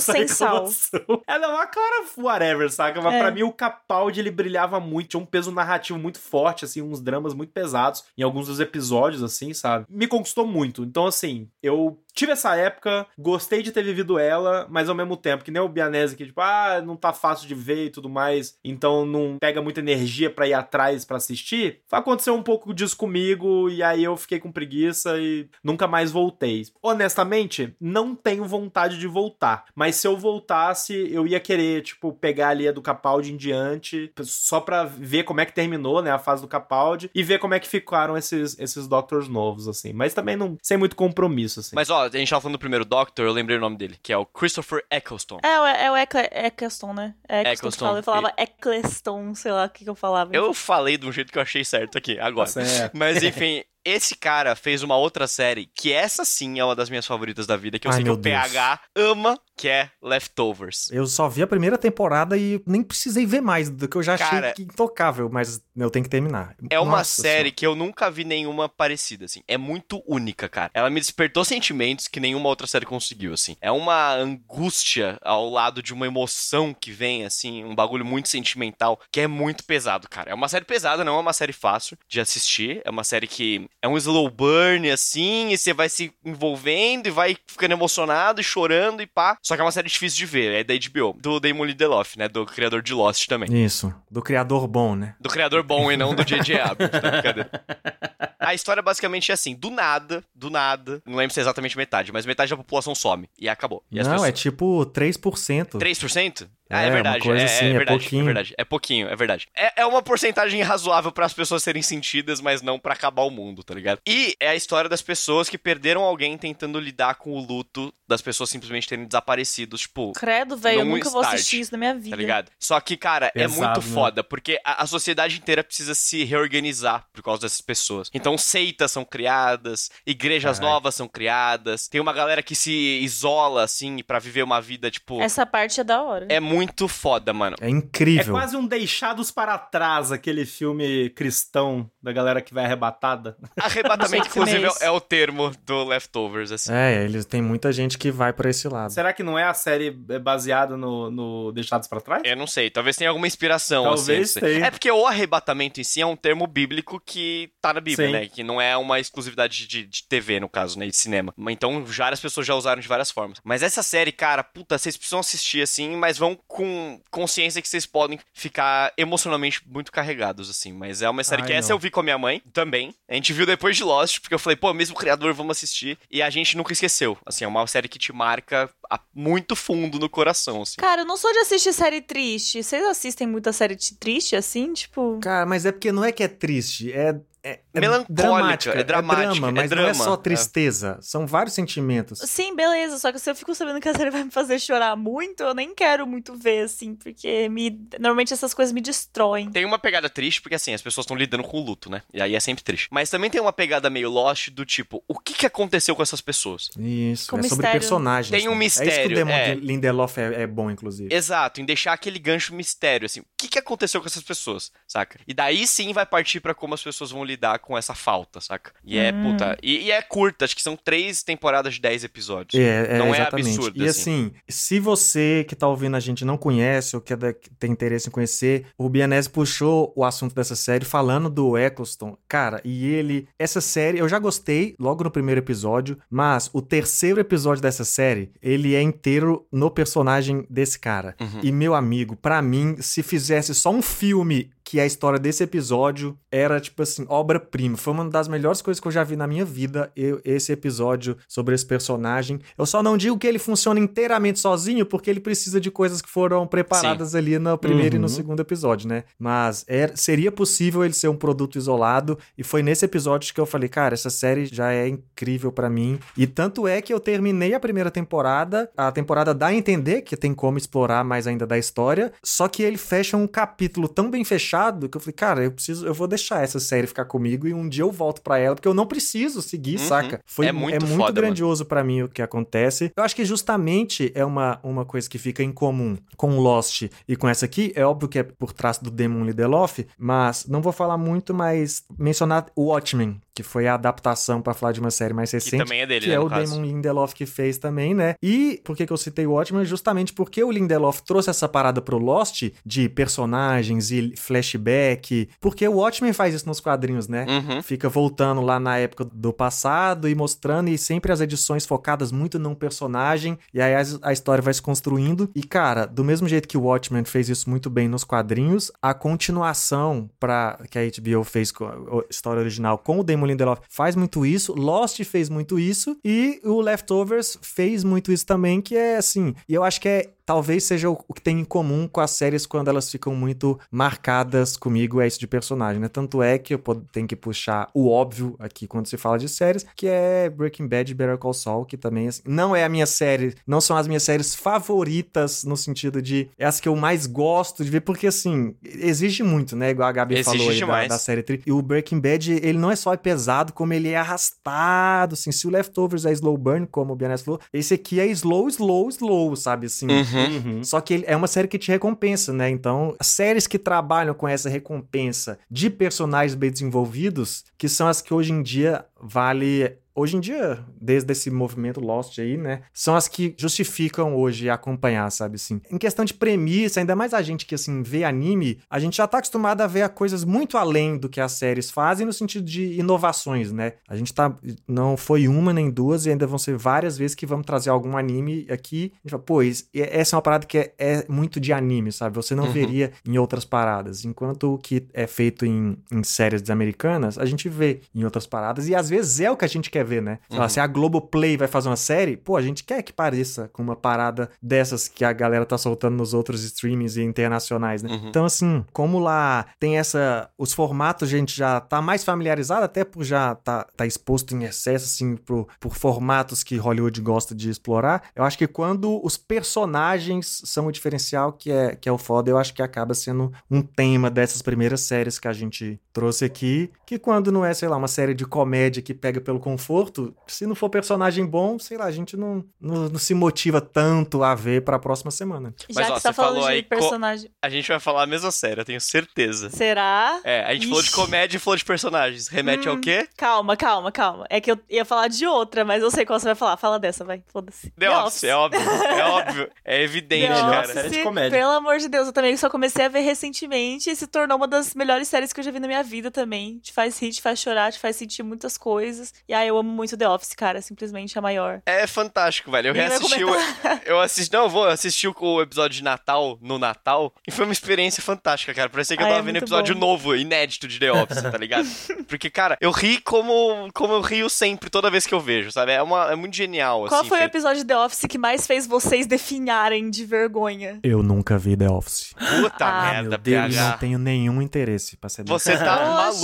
(laughs) Ela é uma cara whatever, saca? Mas É. pra mim o Capaldi ele brilhava muito, tinha um peso narrativo muito forte, assim, uns dramas muito pesados em alguns dos episódios, assim, sabe? Me conquistou muito. Então, assim, eu tive essa época, gostei de ter vivido ela, mas ao mesmo tempo, que nem o Bianese que, tipo, ah, não tá fácil de ver e tudo mais, então não pega muita energia pra ir atrás pra assistir. Aconteceu um pouco disso comigo, e aí eu fiquei com preguiça e nunca mais voltei. Honestamente, não tenho vontade de voltar, mas se eu voltasse, eu ia querer, tipo, pegar ali a do Capaldi em diante, só pra ver como é que terminou, né, a fase do Capaldi, e ver como é que ficaram esses, esses Doctors novos, assim. Mas também não, sem muito compromisso, assim. Mas ó, a gente tava falando do primeiro Doctor, eu lembrei o nome dele, que é o Christopher Eccleston. É, o- é o Ecle, Eccleston, né? É Eccleston. que Eccleston. fala. Eu falava Eccleston, sei lá o que, que eu falava. Eu falei de um jeito que eu achei certo aqui, agora. Tá certo. Mas enfim, esse cara fez uma outra série, que essa sim é uma das minhas favoritas da vida, que eu Ai, sei que o Deus. PH ama, que é Leftovers. Eu só vi a primeira temporada e nem precisei ver mais, do que eu já Cara, achei intocável, mas eu tenho que terminar. É uma Nossa série Senhora. que eu nunca vi nenhuma parecida, assim. É muito única, cara. Ela me despertou sentimentos que nenhuma outra série conseguiu, assim. É uma angústia ao lado de uma emoção que vem, assim, um bagulho muito sentimental, que é muito pesado, cara. É uma série pesada, não é uma série fácil de assistir. É uma série que é um slow burn, assim, e você vai se envolvendo e vai ficando emocionado e chorando e pá. Só que é uma série difícil de ver, é da HBO, do Damon Lindelof, né, do criador de Lost também. Isso, do criador bom, né? Do criador bom e não do J.J. Abrams, tá. A história basicamente é assim, do nada, do nada, não lembro se é exatamente metade, mas metade da população some e acabou. E Não, pessoas... é tipo 3%. 3%? Ah, é, É, uma verdade, coisa é, assim, é é verdade, pouquinho. é verdade, é pouquinho, é verdade. É, é uma porcentagem razoável para as pessoas serem sentidas, mas não pra acabar o mundo, tá ligado? E é a história das pessoas que perderam alguém tentando lidar com o luto das pessoas simplesmente terem desaparecido, tipo, Credo, velho, eu nunca vou start, assistir isso na minha vida. Tá ligado? Só que, cara, é Pesado, muito né? foda, porque a, a sociedade inteira precisa se reorganizar por causa dessas pessoas. Então, seitas são criadas, igrejas novas são criadas, tem uma galera que se isola, assim, pra viver uma vida, tipo. Essa parte é da hora. É muito muito foda, mano. É É incrível. quase um Deixados para Trás, aquele filme cristão da galera que vai arrebatada. (laughs) Arrebatamento, é inclusive, esse. é o termo do Leftovers, assim. É, eles tem muita gente que vai pra esse lado. Será que não é a série baseada no, no Deixados para Trás? Eu não sei, talvez tenha alguma inspiração. Talvez assim, tenha. É porque o arrebatamento em si é um termo bíblico que tá na Bíblia, Sim. né? Que não é uma exclusividade de, de TV, no caso, né? De cinema. Então, várias pessoas já usaram de várias formas. Mas essa série, cara, puta, vocês precisam assistir assim, mas vão com consciência que vocês podem ficar emocionalmente muito carregados, assim. Mas é uma série Ai, que essa não. eu vi com a minha mãe também. A gente viu depois de Lost, porque eu falei, pô, mesmo criador, vamos assistir. E a gente nunca esqueceu. Assim, é uma série que te marca a- muito fundo no coração, assim. Cara, eu não sou de assistir série triste. Vocês assistem muita série triste assim? Tipo. Cara, mas é porque não é que é triste, é. É, é Melancólica, dramática, é dramática, drama, é mas não é drama, só é. tristeza. São vários sentimentos. Sim, beleza. Só que se eu fico sabendo que a série vai me fazer chorar muito, eu nem quero muito ver, assim, porque me. Normalmente essas coisas me destroem. Tem uma pegada triste, porque assim, as pessoas estão lidando com o luto, né? E aí é sempre triste. Mas também tem uma pegada meio Lost do tipo, o que que aconteceu com essas pessoas? Isso, Com é sobre mistério. personagens. Tem um né? É isso que mistério, o Demon é. Lindelof é, é bom, inclusive. Exato, em deixar aquele gancho mistério, assim, o que que aconteceu com essas pessoas, saca? E daí sim vai partir pra como as pessoas vão lidar com essa falta, saca? E é, Hum. puta, e, e é curta, acho que são três temporadas de dez episódios. É, é, Não é exatamente. absurdo, E assim. assim, se você que tá ouvindo a gente não conhece ou que é que tem interesse em conhecer, o Bianese puxou o assunto dessa série falando do Eccleston. Cara, e ele. Essa série, eu já gostei logo no primeiro episódio, mas o terceiro episódio dessa série, ele é inteiro no personagem desse cara. Uhum. E meu amigo, pra mim, se fizesse só um filme que é a história desse episódio era, tipo assim, obra-prima. Foi uma das melhores coisas que eu já vi na minha vida, eu- esse episódio sobre esse personagem. Eu só não digo que ele funciona inteiramente sozinho, porque ele precisa de coisas que foram preparadas ali no primeiro e no Uhum. segundo episódio, né? Mas era- seria possível ele ser um produto isolado, e foi nesse episódio que eu falei, cara, essa série já é incrível pra mim. E tanto é que eu terminei a primeira temporada, a temporada dá a entender que tem como explorar mais ainda da história, só que ele fecha um capítulo tão bem fechado que eu falei, cara, eu preciso, eu vou deixar essa série ficar comigo e um dia eu volto pra ela, porque eu não preciso seguir, Uhum. saca? Foi É muito muito foda, grandioso pra mim o que acontece. Eu acho que justamente é uma, uma coisa que fica em comum com Lost e com essa aqui. É óbvio que é por trás do Demon Lindelof, mas não vou falar muito, mas mencionar o Watchmen, que foi a adaptação pra falar de uma série mais Que recente. também é dele, Que né, é o caso. Damon Lindelof que fez também, né? E por que, que eu citei o Watchmen? Justamente porque o Lindelof trouxe essa parada pro Lost de personagens e flashback. Porque o Watchmen faz isso nos quadrinhos, né? Uhum. Fica voltando lá na época do passado e mostrando, e sempre as edições focadas muito num personagem, e aí a, história vai se construindo. E, cara, do mesmo jeito que o Watchmen fez isso muito bem nos quadrinhos, a continuação para que a HBO fez com a história original com o Damon Lindelof faz muito isso, Lost fez muito isso, e o Leftovers fez muito isso também, que é assim, e eu acho que é talvez seja o, que tem em comum com as séries quando elas ficam muito marcadas comigo, é isso de personagem, né? Tanto é que eu tenho que puxar o óbvio aqui quando se fala de séries, que é Breaking Bad e Better Call Saul, que também assim, não é a minha série, não são as minhas séries favoritas no sentido de é as que eu mais gosto de ver, porque assim, exige muito, né? Igual a Gabi Exige falou aí da, da série Tri. E o Breaking Bad, ele não é só pesado, como ele é arrastado, assim. Se o Leftovers é slow burn, como o Bianes falou, esse aqui é slow, slow, slow, sabe? Assim, Uhum. Uhum. só que é uma série que te recompensa, né? Então, séries que trabalham com essa recompensa de personagens bem desenvolvidos, que são as que hoje em dia vale. Hoje em dia, desde esse movimento Lost aí, né? São as que justificam hoje acompanhar, sabe assim? Em questão de premissa, ainda mais a gente que, assim, vê anime, a gente já tá acostumado a ver coisas muito além do que as séries fazem no sentido de inovações, né? A gente tá. Não foi uma nem duas, e ainda vão ser várias vezes que vamos trazer algum anime aqui. A gente fala, pô, e- essa é uma parada que é, é muito de anime, sabe? Você não Uhum. veria em outras paradas. Enquanto o que é feito em, em séries americanas, a gente vê em outras paradas, e às vezes é o que a gente quer ver, né? Sei lá, Uhum. se a Globoplay vai fazer uma série, pô, a gente quer que pareça com uma parada dessas que a galera tá soltando nos outros streamings internacionais, né? Uhum. Então, assim, como lá tem essa. Os formatos a gente já tá mais familiarizado, até por já tá, tá exposto em excesso, assim, por, por formatos que Hollywood gosta de explorar. Eu acho que quando os personagens são o diferencial, que é, que é o foda, eu acho que acaba sendo um tema dessas primeiras séries que a gente trouxe aqui, que que quando não é, sei lá, uma série de comédia que pega pelo conforto, se não for personagem bom, sei lá, a gente não, não, não se motiva tanto a ver pra próxima semana. Já Mas, que ó, você tá você falou falando de aí personagem. A gente vai falar a mesma série, eu tenho certeza. Será? É, a gente falou de Ixi. comédia e falou de personagens. Remete ao Hum. quê? Calma, calma, calma. É que eu ia falar de outra, mas eu sei qual você vai falar. Fala dessa, vai. Foda-se. The, Office, é óbvio. É óbvio. É evidente, The cara. série de Office, comédia. Pelo amor de Deus, eu também só comecei a ver recentemente e se tornou uma das melhores séries que eu já vi na minha vida também. Te faz rir, te faz chorar, te faz sentir muitas coisas. E aí eu amo muito The Office, cara. Simplesmente a maior. É fantástico, velho. Eu reassisti o. (laughs) Eu assisti. Não, eu vou assistir o- o episódio de Natal no Natal. E foi uma experiência fantástica, cara. Parecia que eu Ah, tava é vendo episódio bom. novo, inédito de The Office, tá ligado? (laughs) Porque, cara, eu ri como, como eu rio sempre, toda vez que eu vejo, sabe? É, uma, é muito genial, Qual assim. foi o episódio de The Office que mais fez vocês definharem de vergonha? Eu nunca vi The Office. Puta Ah, merda, Meu Deus, PH. não tenho nenhum interesse pra ser Você tá Oxi.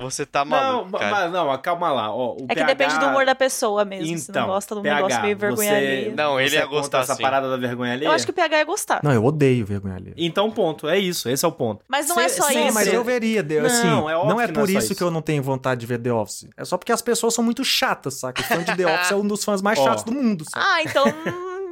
Você tá Não, maluco, cara. mas não, calma lá. Ó, o É que PH depende do humor da pessoa mesmo. se Então, não gosta de um PH, negócio meio vergonha você, alheia. Não, ele você ia contra gostar, essa sim. parada da vergonha alheia? Eu acho que o PH ia gostar. Não, eu odeio vergonha alheia. Então, ponto. É isso. Esse é o ponto. Mas não Cê- é só cê- isso. Mas eu veria, Não, assim, é óbvio não é que não por é isso, isso. que eu não tenho vontade de ver The Office. É só porque as pessoas são muito chatas, saca? O fã de The Office é um dos fãs mais (laughs) chatos do mundo, saca? Ah, então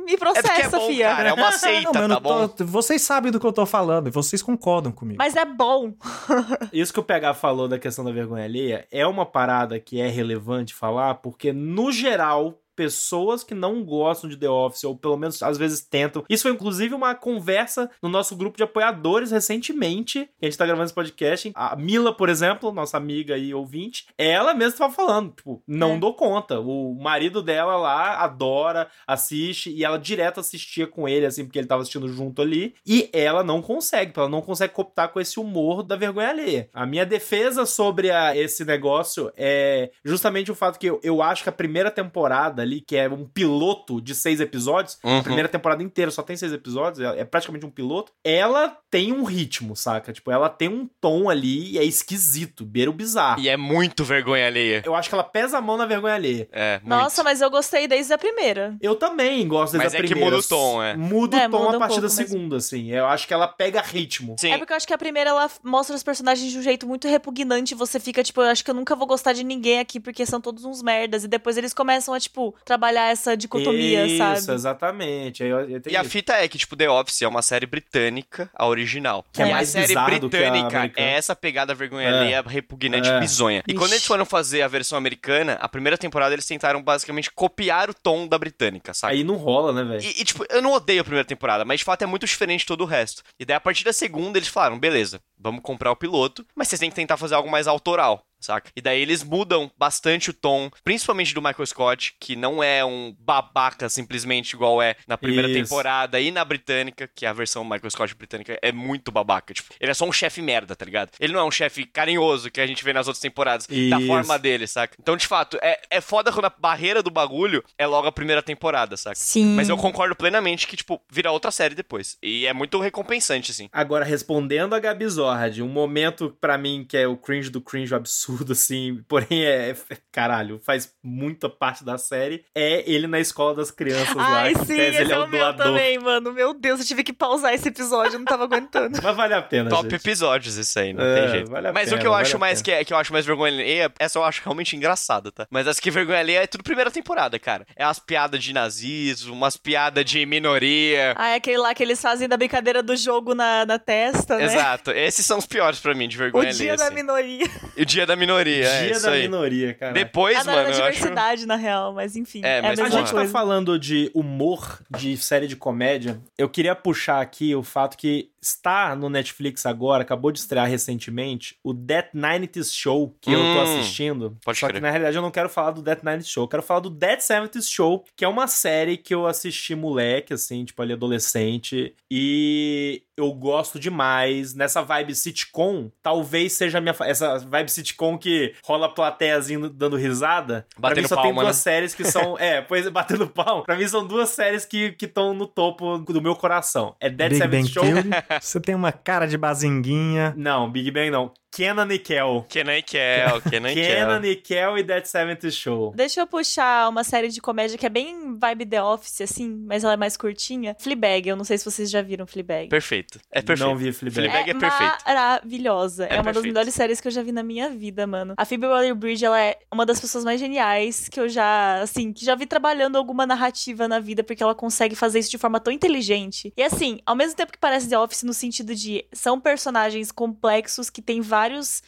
me É é processa, bom, fia. cara. É uma (laughs) seita, Não, eu tá bom? tô- vocês sabem do que eu tô falando e vocês concordam comigo. Mas é bom. (laughs) Isso que o PH falou da questão da vergonha alheia é uma parada que é relevante falar, porque, no geral, pessoas que não gostam de The Office, ou pelo menos às vezes tentam. Isso foi inclusive uma conversa no nosso grupo de apoiadores recentemente. Que a gente tá gravando esse podcast. A Mila, por exemplo, nossa amiga e ouvinte, ela mesma tava falando, tipo, não É. dou conta. O marido dela lá adora, assiste, e ela direto assistia com ele, assim, porque ele tava assistindo junto ali. E ela não consegue, ela não consegue cooptar com esse humor da vergonha alheia. A minha defesa sobre a- esse negócio é justamente o fato que eu, eu acho que a primeira temporada ali, que é um piloto de seis episódios, Uhum. a primeira temporada inteira só tem seis episódios, é, é praticamente um piloto, ela tem um ritmo, saca? Tipo, ela tem um tom ali e é esquisito, beira o bizarro. E é muito vergonha alheia. Eu acho que ela pesa a mão na vergonha alheia. É, muito. Nossa, mas eu gostei desde a primeira. Eu também gosto Mas dessa é que primeira. muda o tom, é. Muda É, o tom muda a um partir da pouco, mas- segunda, assim. Eu acho que ela pega ritmo. Sim. É porque eu acho que a primeira ela mostra os personagens de um jeito muito repugnante. Você fica, tipo, eu acho que eu nunca vou gostar de ninguém aqui porque são todos uns merdas. E depois eles começam a, tipo, trabalhar essa dicotomia, Isso, sabe? exatamente. Aí eu- eu E a isso. fita é que, tipo, The Office é uma série britânica, a original. Que é e mais a série britânica é essa pegada vergonha É. alheia, repugnante, É. bizonha. E Ixi. quando eles foram fazer a versão americana, a primeira temporada eles tentaram basicamente copiar o tom da britânica, sabe? Aí não rola, né, velho? E, e, tipo, eu não odeio a primeira temporada, mas de fato é muito diferente de todo o resto. E daí, a partir da segunda, eles falaram: beleza, vamos comprar o piloto, mas vocês têm que tentar fazer algo mais autoral. Saca? E daí eles mudam bastante o tom, principalmente do Michael Scott, que não é um babaca simplesmente igual é na primeira Isso. temporada e na britânica, que a versão Michael Scott britânica é muito babaca. Tipo, ele é só um chefe merda, tá ligado? Ele não é um chefe carinhoso que a gente vê nas outras temporadas, da Isso. forma dele, saca? Então, de fato, é, é foda quando a barreira do bagulho é logo a primeira temporada, saca? Sim. Mas eu concordo plenamente que, tipo, vira outra série depois. E é muito recompensante, assim. Agora, respondendo a Gabi Zord, um momento pra mim que é o cringe do cringe absurdo, assim, porém é, é- caralho, faz muita parte da série, é ele na escola das crianças Ai, lá. que sim, tese esse ele é o meu também, mano. Meu Deus, eu tive que pausar esse episódio, eu não tava aguentando. (laughs) Mas vale a pena, Top gente. episódios isso aí, não É, tem jeito. vale a Mas o pena, que eu vale acho mais que, é, que eu acho mais vergonha alheia, essa eu acho realmente engraçada, tá? Mas as que vergonha alheia é tudo primeira temporada, cara. É as piadas de nazismo, umas piadas de minoria. Ah, é aquele lá que eles fazem da brincadeira do jogo na, na testa, né? Exato. Esses são os piores pra mim, de O vergonha dia alheia. da assim. minoria. E o dia da minoria, é Dia isso da aí. minoria, cara. Depois, Ah, mano, da eu acho... diversidade, na real, mas enfim. É, É, mas a A mesma gente tá falando de humor de série de comédia. Eu queria puxar aqui o fato que está no Netflix agora, acabou de estrear recentemente, o Death 90s Show, que eu tô Hum, assistindo. pode Só crer. que na realidade eu não quero falar do Death 90s Show, eu quero falar do Dead 70s Show, que é uma série que eu assisti moleque, assim, tipo ali adolescente, e eu gosto demais. Nessa vibe sitcom, talvez seja a minha. Essa vibe sitcom que rola plateiazinho dando risada. pra Batendo mim só tem palma, duas né? séries que são. (laughs) é, pois é, batendo pau. Pra mim são duas séries que estão no topo do meu coração. É Dead Big Seventh Show. (laughs) Você tem uma cara de bazinguinha. Não, Big Bang não. Kenan e Kel. Kenan e Kel, Kenan e (laughs) Kel. Kenan e Kel e That 70 Show. Deixa eu puxar uma série de comédia que é bem vibe The Office, assim, mas ela é mais curtinha. Fleabag, eu não sei se vocês já viram Fleabag. Perfeito. É perfeito. Não vi Fleabag. Fleabag é perfeito. maravilhosa. É, É uma das perfeito. melhores séries que eu já vi na minha vida, mano. A Phoebe Waller-Bridge, ela é uma das pessoas mais geniais que eu já, assim, que já vi trabalhando alguma narrativa na vida, porque ela consegue fazer isso de forma tão inteligente. E assim, ao mesmo tempo que parece The Office no sentido de são personagens complexos que tem vários,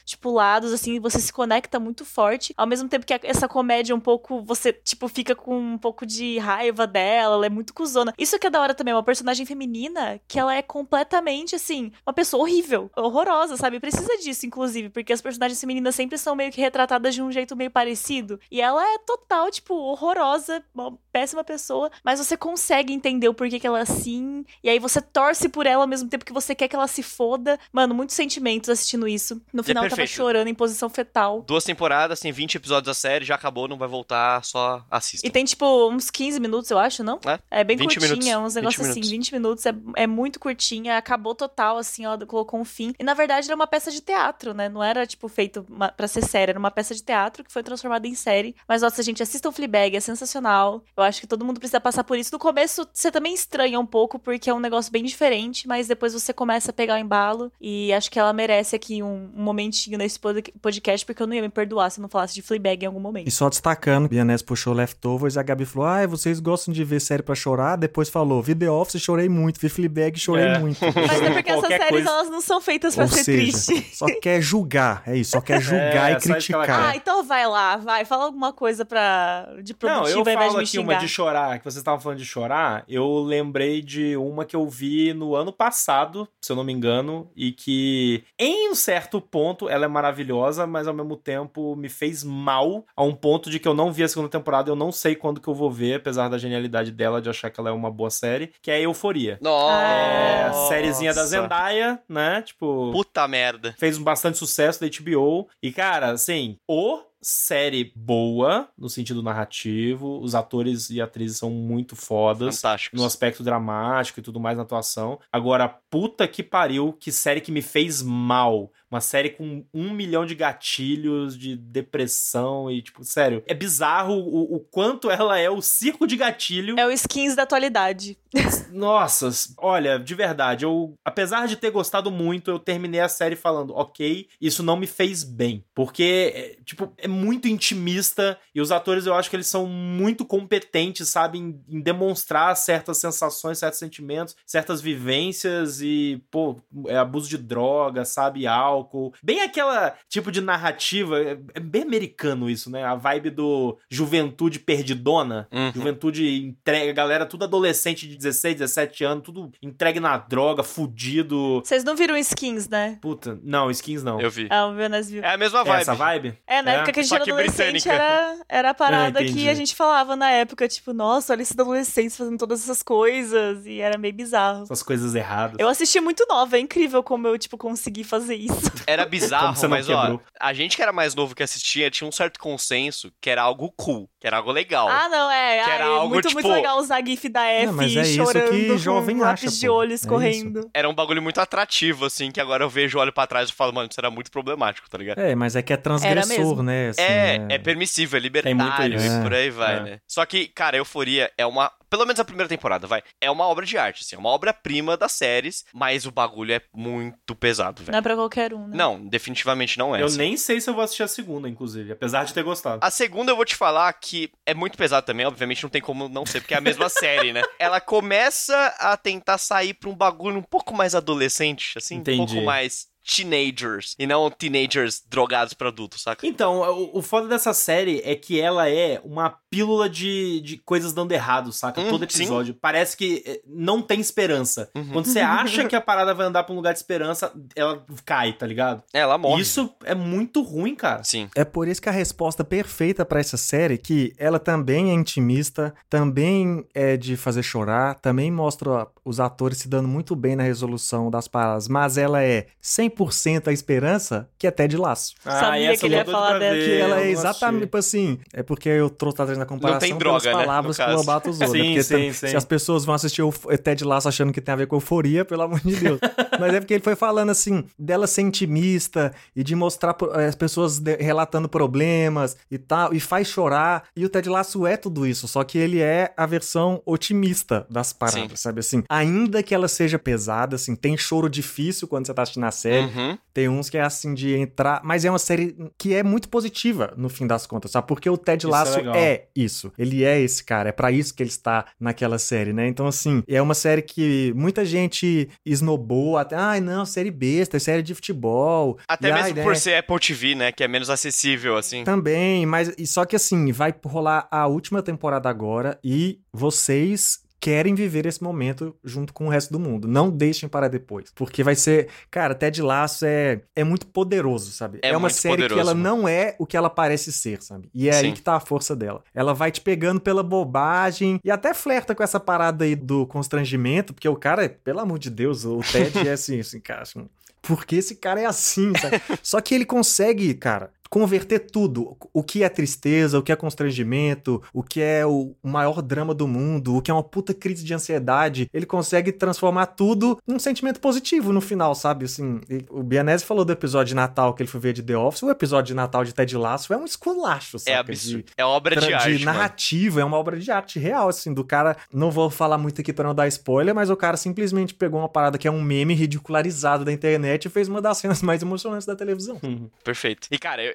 tipo, lados, assim, você se conecta muito forte, ao mesmo tempo que essa comédia um pouco, você, tipo, fica com um pouco de raiva dela, ela é muito cuzona. Isso que é da hora também, uma personagem feminina que ela é completamente, assim, uma pessoa horrível, horrorosa, sabe? Precisa disso, inclusive, porque as personagens femininas sempre são meio que retratadas de um jeito meio parecido. E ela é total, tipo, horrorosa, uma péssima pessoa, mas você consegue entender o porquê que ela é assim, e aí você torce por ela ao mesmo tempo que você quer que ela se foda. Mano, muitos sentimentos assistindo isso. No final eu tava chorando em posição fetal. Duas temporadas, tem 20 episódios da série, já acabou, não vai voltar, só assista. E tem, tipo, uns 15 minutos, eu acho, não? É, É bem 20 curtinha, minutos, uns 20 negócios assim, minutos. 20 minutos, é, é muito curtinha, acabou total, assim, ela colocou um fim. E na verdade era uma peça de teatro, né? Não era, tipo, feito uma, pra ser série, era uma peça de teatro que foi transformada em série. Mas, nossa, gente, assistam o Fleabag, é sensacional. Eu acho que todo mundo precisa passar por isso. No começo, você também estranha um pouco, porque é um negócio bem diferente, mas depois você começa a pegar o embalo. E acho que ela merece aqui um, um momentinho nesse pod- podcast, porque eu não ia me perdoar se eu não falasse de Fleabag em algum momento. E só destacando, Bianese puxou Leftovers e a Gabi falou: Ah, vocês gostam de ver série pra chorar? Depois falou: Vi The Office, chorei muito. Vi Fleabag, chorei É. muito. (laughs) Mas é porque essas Qualquer séries, coisa. elas não são feitas pra Ou ser seja, triste. (laughs) só quer julgar. É isso, só quer julgar É, e criticar. Ah, então vai lá, vai. Fala alguma coisa pra... de Não, produtiva eu ao invés de me aqui uma de chorar, que vocês estavam falando de chorar, eu lembrei de uma que eu vi no ano passado, se eu não me engano, e que em um certo ponto ela é maravilhosa, mas ao mesmo tempo me fez mal a um ponto de que eu não vi a segunda temporada, eu não sei quando que eu vou ver, apesar da genialidade dela de achar que ela é uma boa série, que é Euforia. É, Nossa. sériezinha da Zendaya, né? Tipo, Puta merda. fez bastante sucesso da HBO. E, cara, assim, o série boa, no sentido narrativo, os atores e atrizes são muito fodas. Fantástico. No aspecto dramático e tudo mais na atuação. Agora, puta que pariu, que série que me fez mal. Uma série com um milhão de gatilhos, de depressão e, tipo, sério, é bizarro o, o quanto ela é o circo de gatilho. É o skins da atualidade. (laughs) Nossa, olha, de verdade, eu, apesar de ter gostado muito, eu terminei a série falando, ok, isso não me fez bem. Porque, é, tipo, é muito intimista e os atores eu acho que eles são muito competentes, sabem, em demonstrar certas sensações, certos sentimentos, certas vivências e, pô, é abuso de droga, sabe, álcool. Bem aquela tipo de narrativa, é, é bem americano isso, né? A vibe do juventude perdidona. Uhum. Juventude entrega, galera, tudo adolescente de 16, 17 anos, tudo entregue na droga, fudido. Vocês não viram skins, né? Puta, não, skins não. Eu vi. Ah, o Jonas viu. É a mesma É vibe. essa vibe? É, na É, época que a gente só era que adolescente, britânica. era, era a parada Ah, entendi. que a gente falava na época, tipo, nossa, olha esses adolescentes fazendo todas essas coisas, e era meio bizarro. Essas coisas erradas. Eu assisti muito nova, é incrível como eu, tipo, consegui fazer isso. (laughs) Era bizarro, mas ó, quebrou? a gente que era mais novo que assistia tinha um certo consenso que era algo cool, que era algo legal. Ah, não, é. Que ai, era algo, muito, tipo- muito legal usar GIF da F Não, mas é isso chorando que com jovem um lápis acha, de olho É escorrendo. Era um bagulho muito atrativo, assim, que agora eu vejo, olho pra trás e falo, mano, isso era muito problemático, tá ligado? É, mas é que é transgressor, né? assim, É, né? é permissível, é Tem libertário e isso. por aí vai, É. né? Só que, cara, Euforia é uma. Pelo menos a primeira temporada, vai. É uma obra de arte, assim, é uma obra-prima das séries, mas o bagulho é muito pesado, velho. Não é pra qualquer um, né? Não, definitivamente não é. Eu assim. nem sei se eu vou assistir a segunda, inclusive, apesar de ter gostado. A segunda eu vou te falar que é muito pesado também, obviamente não tem como não ser, porque é a mesma (laughs) série, né? Ela começa a tentar sair pra um bagulho um pouco mais adolescente, assim, Entendi. um pouco mais teenagers, e não teenagers drogados pra adultos, saca? Então, o, o foda dessa série é que ela é uma pílula de, de coisas dando errado, saca? Hum, Todo sim. episódio. Parece que eh, não tem esperança. Uhum. Quando você (laughs) acha que a parada vai andar pra um lugar de esperança, ela cai, tá ligado? Ela morre. Isso é muito ruim, cara. Sim. É por isso que a resposta perfeita pra essa série, que ela também é intimista, também é de fazer chorar, também mostra os atores se dando muito bem na resolução das paradas, mas ela é 100% 100% a esperança, que é Ted Laço. Sabia essa que ele ia falar ver, Que ela é exatamente, tipo assim, é porque eu tô trazendo a comparação tem pelas droga, né, palavras no que o. Lobato usou, né? Sim, Porque sim, sim. se as pessoas vão assistir o Ted Lasso achando que tem a ver com euforia, pelo amor de Deus. (laughs) Mas é porque ele foi falando assim, dela ser intimista e de mostrar eh, as pessoas relatando problemas e tal, e faz chorar. E o Ted Lasso é tudo isso, só que ele é a versão otimista das paradas, Sim. sabe assim? Ainda que ela seja pesada, assim, tem choro difícil quando você tá assistindo a série, Uhum. tem uns que é assim de entrar, mas é uma série que é muito positiva no fim das contas, sabe? Porque o Ted Isso é Lasso é, isso. Ele é esse cara, é pra isso que ele está naquela série, né? Então assim, é uma série que muita gente esnobou até, ai, não, série besta, é série de futebol. Até E, mesmo ai, né, por ser Apple TV, né? Que é menos acessível, assim. Também, mas e só que assim, vai rolar a última temporada agora e vocês querem viver esse momento junto com o resto do mundo. Não deixem para depois. Porque vai ser. Cara, Ted Lasso é, é muito poderoso, sabe? É uma muito série que poderoso, ela mano. não é o que ela parece ser, sabe? E é aí Sim. que tá a força dela. Ela vai te pegando pela bobagem e até flerta com essa parada aí do constrangimento, porque o cara, pelo amor de Deus, o Ted é assim, assim, cara. Assim, por que esse cara é assim, sabe? (laughs) Só que ele consegue, cara, converter tudo. O que é tristeza, o que é constrangimento, o que é o maior drama do mundo, o que é uma puta crise de ansiedade. Ele consegue transformar tudo num sentimento positivo no final, sabe? Assim, o Bianese falou do episódio de Natal que ele foi ver de The Office. O episódio de Natal de Ted Lasso é um esculacho, sabe? É absurdo. É obra de, de arte, mano. narrativa, é uma obra de arte real, assim, do cara. Não vou falar muito aqui pra não dar spoiler, mas o cara simplesmente pegou uma parada que é um meme ridicularizado da internet e fez uma das cenas (laughs) mais emocionantes da televisão. Perfeito. E, cara, eu,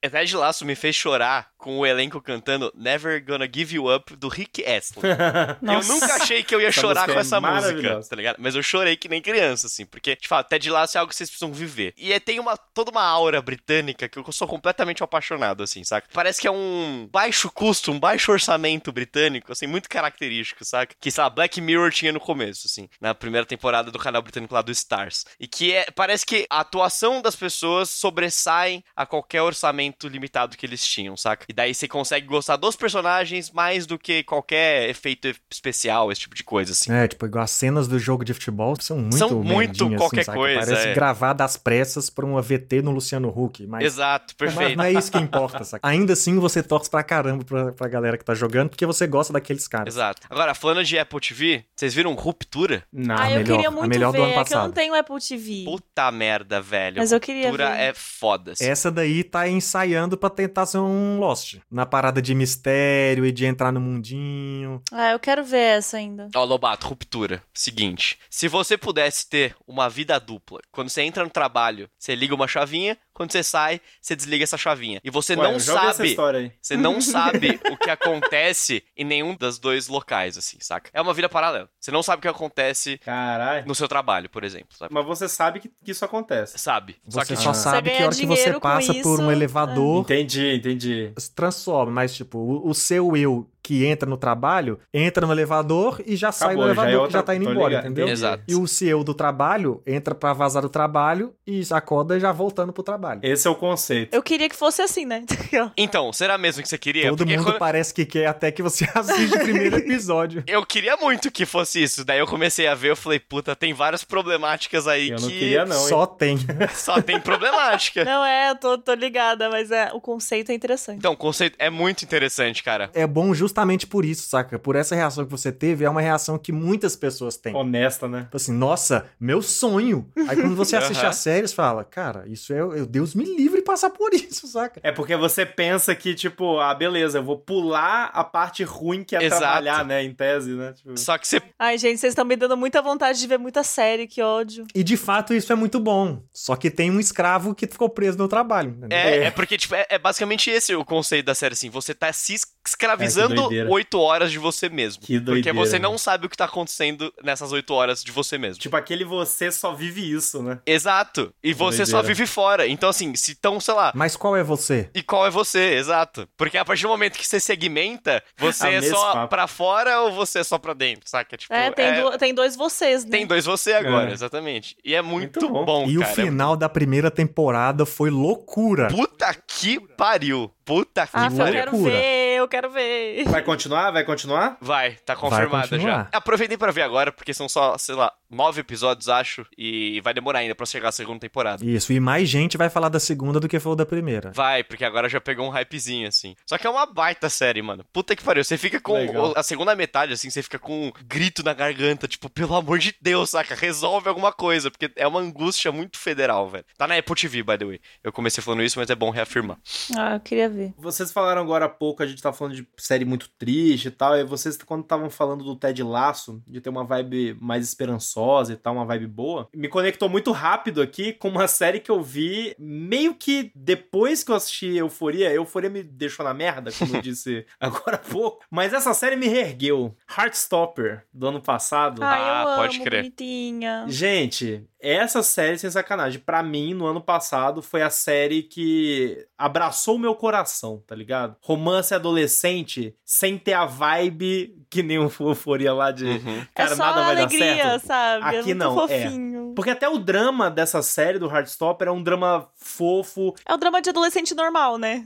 Ted Lasso me fez chorar com o elenco cantando Never Gonna Give You Up, do Rick Astley. (laughs) Nossa. Eu nunca achei que eu ia Essa chorar música com é essa música, maravilhosa. tá ligado? Mas eu chorei que nem criança, assim, porque, te falo, Ted Lasso é algo que vocês precisam viver. E é, tem uma, toda uma aura britânica que eu sou completamente apaixonado, assim, saca? Parece que é um baixo custo, um baixo orçamento britânico, assim, muito característico, saca? Que, sei lá, Black Mirror tinha no começo, assim, na primeira temporada do canal britânico lá do Stars. E que é, parece que a atuação das pessoas sobressaem a qualquer orçamento limitado que eles tinham, saca? E daí você consegue gostar dos personagens mais do que qualquer efeito especial, esse tipo de coisa, assim. É, tipo, igual as cenas do jogo de futebol são muito São muito merdinhas, qualquer saca? coisa, Parece é. gravada às pressas pra uma VT no Luciano Huck. Mas, Exato, mas perfeito. não é isso que importa, saca? Ainda assim, você torce pra caramba pra, pra galera que tá jogando, porque você gosta daqueles caras. Exato. Agora, falando de Apple TV, vocês viram Ruptura? Não. Ah, eu melhor- queria a muito melhor do ver, ano é que eu não passado. tenho Apple TV. Puta merda, velho. Mas eu queria Ruptura ver. é foda. assim. Essa daí tá ensaiando pra tentar ser um Lost. Na parada de mistério e de entrar no mundinho. Ah, eu quero ver essa ainda. Ó, Lobato, ruptura. Seguinte, se você pudesse ter uma vida dupla, quando você entra no trabalho, você liga uma chavinha, quando você sai, você desliga essa chavinha. E você Ué, não sabe, história aí. você não (laughs) sabe o que acontece em nenhum dos dois locais, assim, saca? É uma vida paralela. Você não sabe o que acontece Caralho. no seu trabalho, por exemplo, sabe? Mas você sabe que, que isso acontece. Sabe? Só Você que só Ah. sabe Você que a hora que você passa por isso, um é. elevador, Entendi, entendi. se transforma. Mas, tipo, o, o seu eu que entra no trabalho, entra no elevador e já sai do Acabou, já é elevador que outra- já tá indo tô embora, ligado, entendeu? Exato. E o seu do trabalho entra pra vazar do trabalho e acorda já voltando pro trabalho. Esse é o conceito. Eu queria que fosse assim, né? (laughs) Então, será mesmo que você queria? Todo Porque mundo quando- parece que quer até que você (laughs) assiste o primeiro (laughs) episódio. Eu queria muito que fosse isso. Daí eu comecei a ver, eu falei, puta, tem várias problemáticas aí Eu que não queria, não, hein? Só tem. só tem problemática. Não é, eu tô, tô ligada, mas é, o conceito é interessante. Então, o conceito é muito interessante, cara. É bom justamente por isso, saca? Por essa reação que você teve, é uma reação que muitas pessoas têm. Honesta, né? Tipo assim, nossa, meu sonho. Aí quando você (laughs) assiste Aham. a série, você fala, cara, isso é. eu- Deus me livre passar por isso, saca? É porque você pensa que, tipo, ah, beleza, eu vou pular a parte ruim que é Exato. trabalhar, né? Em tese, né? Tipo, Só que você. Ai, gente, vocês estão me dando muita vontade de ver muita série, que ódio. E de fato isso é muito bom. Só que tem um escravo que ficou preso no trabalho. entendeu? É, É. é porque, tipo, é, é basicamente esse o conceito da série, assim. Você tá se escravizando oito horas de você mesmo. Que Porque doideira, você não sabe o que tá acontecendo nessas oito horas de você mesmo. Tipo, aquele você só vive isso, né? Exato. E você só doideira. vive fora. Então, assim, se tão, sei lá. Mas qual é você? E qual é você? Exato. Porque a partir do momento que você segmenta, você Ah, é só papo. pra fora ou você é só pra dentro, saca? Tipo, É, tem, do- tem dois vocês, né? tem dois você agora, É. exatamente. E é muito, Muito bom. bom, e cara. o final da primeira temporada foi loucura. Puta que pariu. Puta que Ah, eu pariu. quero loucura. ver, eu quero ver. Vai continuar? Vai continuar? Vai, tá confirmada já. Aproveitei pra ver agora, porque são só, sei lá, nove episódios, acho, e vai demorar ainda pra chegar a segunda temporada. Isso, e mais gente vai falar da segunda do que falou da primeira. Vai, porque agora já pegou um hypezinho, assim. Só que é uma baita série, mano. Puta que pariu. Você fica com. Legal. A segunda metade, assim, você fica com um grito na garganta, tipo, pelo amor de Deus, saca? Resolve alguma coisa, porque é uma angústia muito federal, velho. Tá na Apple TV, by the way. Eu comecei falando isso, mas é bom reafirmar. Ah, eu queria ver. Vocês falaram agora há pouco, a gente tá falando de série muito triste e tal, e vocês, quando estavam falando do Ted Laço, de ter uma vibe mais esperançosa e tal, uma vibe boa, me conectou muito rápido aqui com uma série que eu vi meio que depois que eu assisti Euforia, Euforia me deixou na merda, como eu (laughs) disse agora há pouco, mas essa série me reergueu. Heartstopper, do ano passado. Ah, Ah, eu pode amo, crer. bonitinha. Gente, essa série, sem sacanagem, pra mim, no ano passado, foi a série que abraçou o meu coração, tá ligado? Romance adolescente, sem ter a vibe que nem o Euforia lá de. Uhum. Cara, é só nada vai alegria, dar certo. sabe? Aqui é não, é. fofinho. Porque até o drama dessa série do Heartstopper é um drama fofo, É o drama de adolescente normal, né?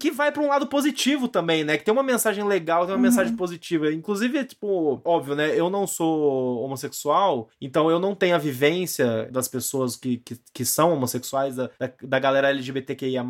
que vai pra um lado positivo também, né? Que tem uma mensagem legal, tem uma Uhum. mensagem positiva. Inclusive, tipo, óbvio, né? Eu não sou homossexual, então eu não tenho a vivência das pessoas que, que, que são homossexuais, da, da, galera LGBTQIA.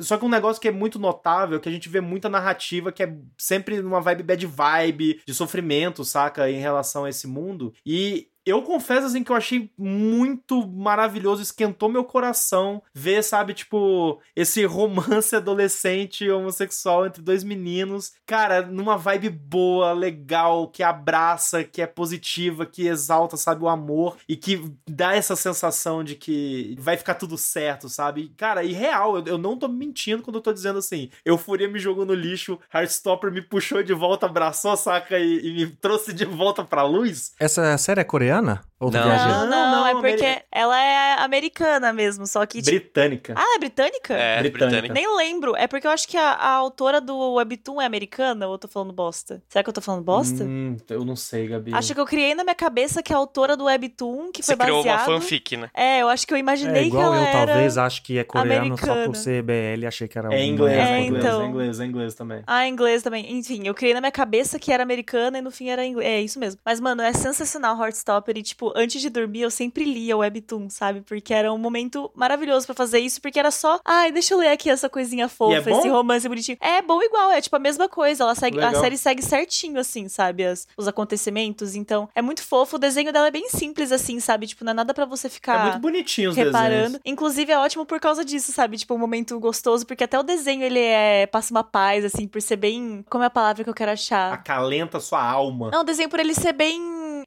Só que um negócio que é muito notável, que a gente vê muita narrativa que é sempre numa vibe bad vibe, de sofrimento, saca? Em relação a esse mundo. E eu confesso, assim, que eu achei muito maravilhoso, esquentou meu coração ver, sabe, tipo, esse romance adolescente homossexual entre dois meninos. Cara, numa vibe boa, legal, que abraça, que é positiva, que exalta, sabe, o amor e que dá essa sensação de que vai ficar tudo certo, sabe? Cara, e real, eu, eu não tô mentindo quando eu tô dizendo assim, Euforia me jogou no lixo, Heartstopper me puxou de volta, abraçou, saca, e, e me trouxe de volta pra luz. Essa série é coreana? Mariana. Ou Não. viajando? Não, não, Não, é porque Ameri- ela é americana mesmo, só que. tipo- Britânica. Ah, é britânica? É, Britânica. britânica. Nem lembro. É porque eu acho que a, a autora do Webtoon é americana ou eu tô falando bosta? Será que eu tô falando bosta? Hum, eu não sei, Gabi. Acho que eu criei na minha cabeça que a autora do Webtoon, que Você foi criou baseado... uma fanfic, né? É, eu acho que eu imaginei É igual que ela eu, era... talvez, acho que é coreano só americana. por ser BL, achei que era É inglês, É, é, inglês, então. é inglês, é inglês também. Ah, inglês também. Enfim, eu criei na minha cabeça que era americana e no fim era inglês. É isso mesmo. Mas, mano, é sensacional Heartstopper. E, tipo, antes de dormir, eu sempre lia o Webtoon, sabe? Porque era um momento maravilhoso pra fazer isso. Porque era só, ai, deixa eu ler aqui essa coisinha fofa, E é esse romance bonitinho. É bom igual, é tipo a mesma coisa. Ela segue, a Legal. série segue certinho, assim, sabe? As- os acontecimentos. Então, é muito fofo. O desenho dela é bem simples, assim, sabe? Tipo, não é nada pra você É ficar muito bonitinho os reparando. desenhos. Inclusive, é ótimo por causa disso, sabe? Tipo, um momento gostoso, porque até o desenho ele é. passa uma paz, assim, por ser bem. Como é a palavra que eu quero achar? Acalenta sua alma. Não, o desenho por ele ser bem.